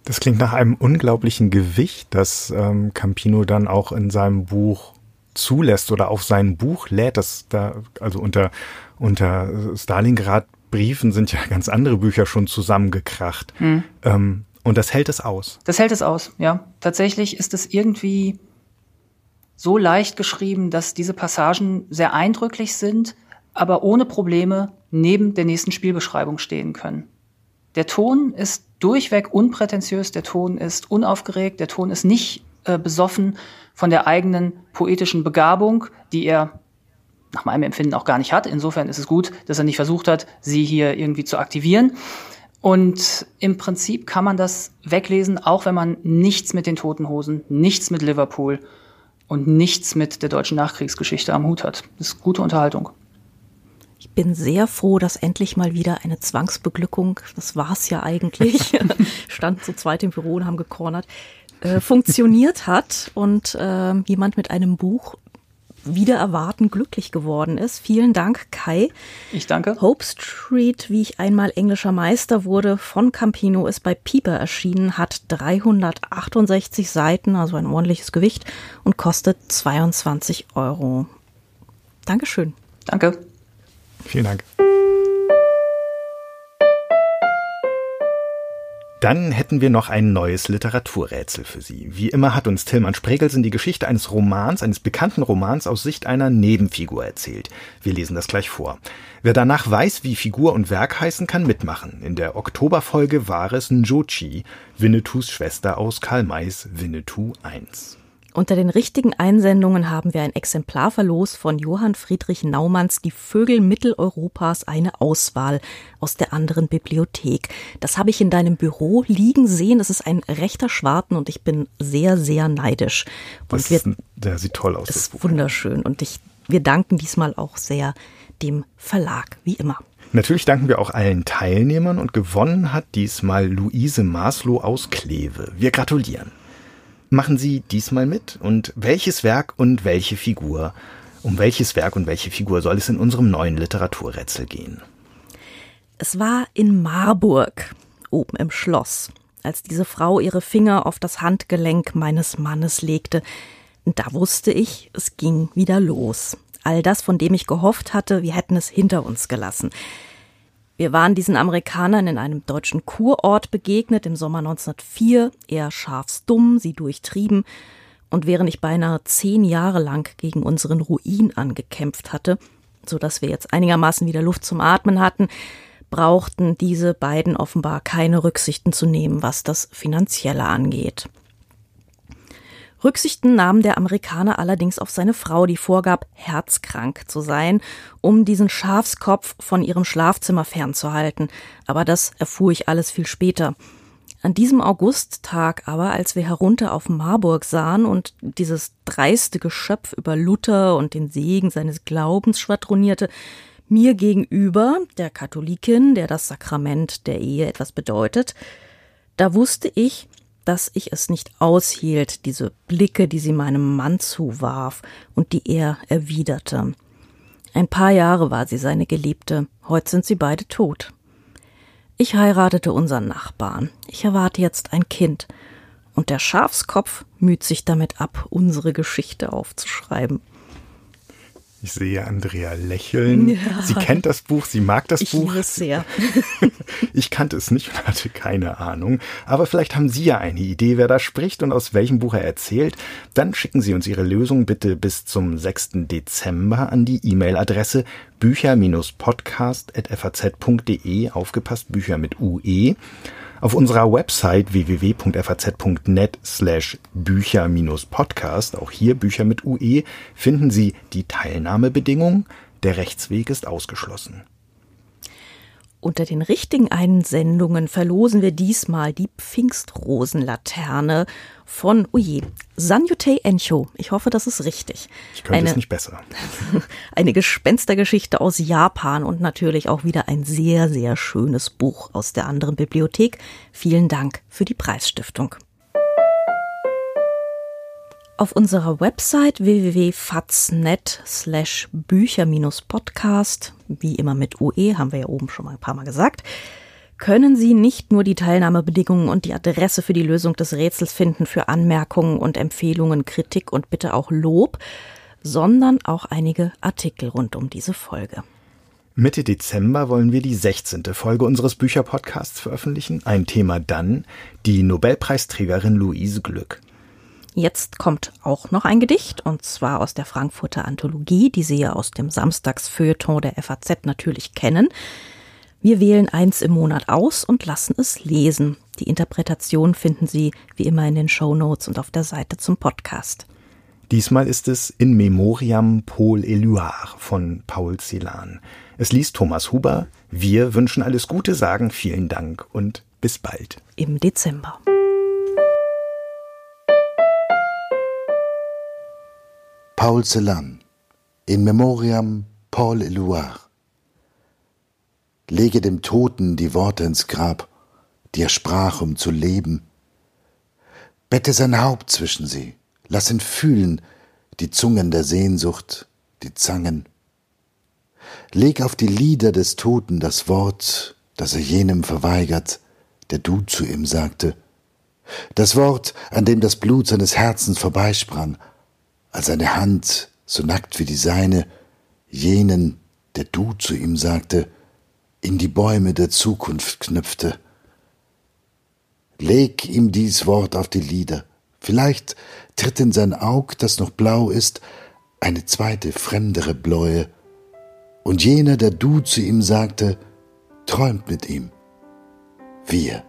Das klingt nach einem unglaublichen Gewicht, das ähm, Campino dann auch in seinem Buch zulässt oder auf sein Buch lädt. Das da, also unter, unter Stalingrad Briefen sind ja ganz andere Bücher schon zusammengekracht. Hm. Ähm, und das hält es aus. Das hält es aus, ja. Tatsächlich ist es irgendwie so leicht geschrieben, dass diese Passagen sehr eindrücklich sind, aber ohne Probleme neben der nächsten Spielbeschreibung stehen können. Der Ton ist durchweg unprätentiös, der Ton ist unaufgeregt, der Ton ist nicht äh, besoffen von der eigenen poetischen Begabung, die er nach meinem Empfinden auch gar nicht hat. Insofern ist es gut, dass er nicht versucht hat, sie hier irgendwie zu aktivieren. Und im Prinzip kann man das weglesen, auch wenn man nichts mit den Toten Hosen, nichts mit Liverpool und nichts mit der deutschen Nachkriegsgeschichte am Hut hat. Das ist gute Unterhaltung. Ich bin sehr froh, dass endlich mal wieder eine Zwangsbeglückung, das war's ja eigentlich, stand zu zweit im Büro und haben gekornert, äh, funktioniert hat und äh, jemand mit einem Buch wieder erwarten glücklich geworden ist. Vielen Dank, Kai. Ich danke. Hope Street, wie ich einmal englischer Meister wurde, von Campino ist bei Pieper erschienen, hat 368 Seiten, also ein ordentliches Gewicht und kostet 22 Euro. Dankeschön. Danke. Vielen Dank. Dann hätten wir noch ein neues Literaturrätsel für Sie. Wie immer hat uns Tilman Spregelsen die Geschichte eines Romans, eines bekannten Romans aus Sicht einer Nebenfigur erzählt. Wir lesen das gleich vor. Wer danach weiß, wie Figur und Werk heißen, kann mitmachen. In der Oktoberfolge war es Njochi, Winnetous Schwester aus Karl Mays Winnetou I. Unter den richtigen Einsendungen haben wir ein Exemplar verlost von Johann Friedrich Naumanns Die Vögel Mitteleuropas eine Auswahl aus der anderen Bibliothek. Das habe ich in deinem Büro liegen sehen. Es ist ein rechter Schwarten und ich bin sehr, sehr neidisch. Und das wir, der sieht toll aus. Das ist wunderschön und ich, wir danken diesmal auch sehr dem Verlag, wie immer. Natürlich danken wir auch allen Teilnehmern und gewonnen hat diesmal Luise Maslow aus Kleve. Wir gratulieren machen Sie diesmal mit? Und welches Werk und welche Figur? Um welches Werk und welche Figur soll es in unserem neuen Literaturrätsel gehen? Es war in Marburg, oben im Schloss, als diese Frau ihre Finger auf das Handgelenk meines Mannes legte. Da wusste ich, es ging wieder los. All das, von dem ich gehofft hatte, wir hätten es hinter uns gelassen. Wir waren diesen Amerikanern in einem deutschen Kurort begegnet im Sommer 1904, eher scharfsdumm, sie durchtrieben, und während ich beinahe zehn Jahre lang gegen unseren Ruin angekämpft hatte, so dass wir jetzt einigermaßen wieder Luft zum Atmen hatten, brauchten diese beiden offenbar keine Rücksichten zu nehmen, was das Finanzielle angeht. Rücksichten nahm der Amerikaner allerdings auf seine Frau, die vorgab, herzkrank zu sein, um diesen Schafskopf von ihrem Schlafzimmer fernzuhalten. Aber das erfuhr ich alles viel später. An diesem Augusttag aber, als wir herunter auf Marburg sahen und dieses dreiste Geschöpf über Luther und den Segen seines Glaubens schwadronierte, mir gegenüber, der Katholikin, der das Sakrament der Ehe etwas bedeutet, da wusste ich, dass ich es nicht aushielt, diese Blicke, die sie meinem Mann zuwarf und die er erwiderte. Ein paar Jahre war sie seine Geliebte, heute sind sie beide tot. Ich heiratete unseren Nachbarn. Ich erwarte jetzt ein Kind. Und der Schafskopf müht sich damit ab, unsere Geschichte aufzuschreiben. Ich sehe Andrea lächeln. Ja. Sie kennt das Buch, sie mag das ich Buch. Ich es sehr. ich kannte es nicht und hatte keine Ahnung. Aber vielleicht haben Sie ja eine Idee, wer da spricht und aus welchem Buch er erzählt. Dann schicken Sie uns Ihre Lösung bitte bis zum 6. Dezember an die E-Mail-Adresse bücher-podcast.faz.de, aufgepasst Bücher mit UE. Auf unserer Website www.faz.net slash Bücher-Podcast, auch hier Bücher mit UE, finden Sie die Teilnahmebedingungen. Der Rechtsweg ist ausgeschlossen. Unter den richtigen Einsendungen verlosen wir diesmal die Pfingstrosenlaterne von, oje, Sanyutei Encho. Ich hoffe, das ist richtig. Ich könnte eine, es nicht besser. eine Gespenstergeschichte aus Japan und natürlich auch wieder ein sehr, sehr schönes Buch aus der anderen Bibliothek. Vielen Dank für die Preisstiftung. Auf unserer Website www.faz.net slash Bücher-Podcast, wie immer mit UE, haben wir ja oben schon mal ein paar Mal gesagt, können Sie nicht nur die Teilnahmebedingungen und die Adresse für die Lösung des Rätsels finden für Anmerkungen und Empfehlungen, Kritik und bitte auch Lob, sondern auch einige Artikel rund um diese Folge. Mitte Dezember wollen wir die 16. Folge unseres Bücherpodcasts veröffentlichen. Ein Thema dann die Nobelpreisträgerin Louise Glück. Jetzt kommt auch noch ein Gedicht, und zwar aus der Frankfurter Anthologie, die Sie ja aus dem Samstagsfeuilleton der FAZ natürlich kennen. Wir wählen eins im Monat aus und lassen es lesen. Die Interpretation finden Sie wie immer in den Show Notes und auf der Seite zum Podcast. Diesmal ist es In Memoriam Paul Eluard von Paul Celan. Es liest Thomas Huber. Wir wünschen alles Gute, sagen vielen Dank und bis bald. Im Dezember. Paul Celan In Memoriam Paul Eluard Lege dem Toten die Worte ins Grab, die er sprach, um zu leben. Bette sein Haupt zwischen sie, lass ihn fühlen, die Zungen der Sehnsucht, die Zangen. Leg auf die Lieder des Toten das Wort, das er jenem verweigert, der du zu ihm sagte. Das Wort, an dem das Blut seines Herzens vorbeisprang, als eine Hand, so nackt wie die seine, jenen, der du zu ihm sagte, in die Bäume der Zukunft knüpfte. Leg ihm dies Wort auf die Lieder, vielleicht tritt in sein Aug, das noch blau ist, eine zweite, fremdere Bläue, und jener, der du zu ihm sagte, träumt mit ihm. Wir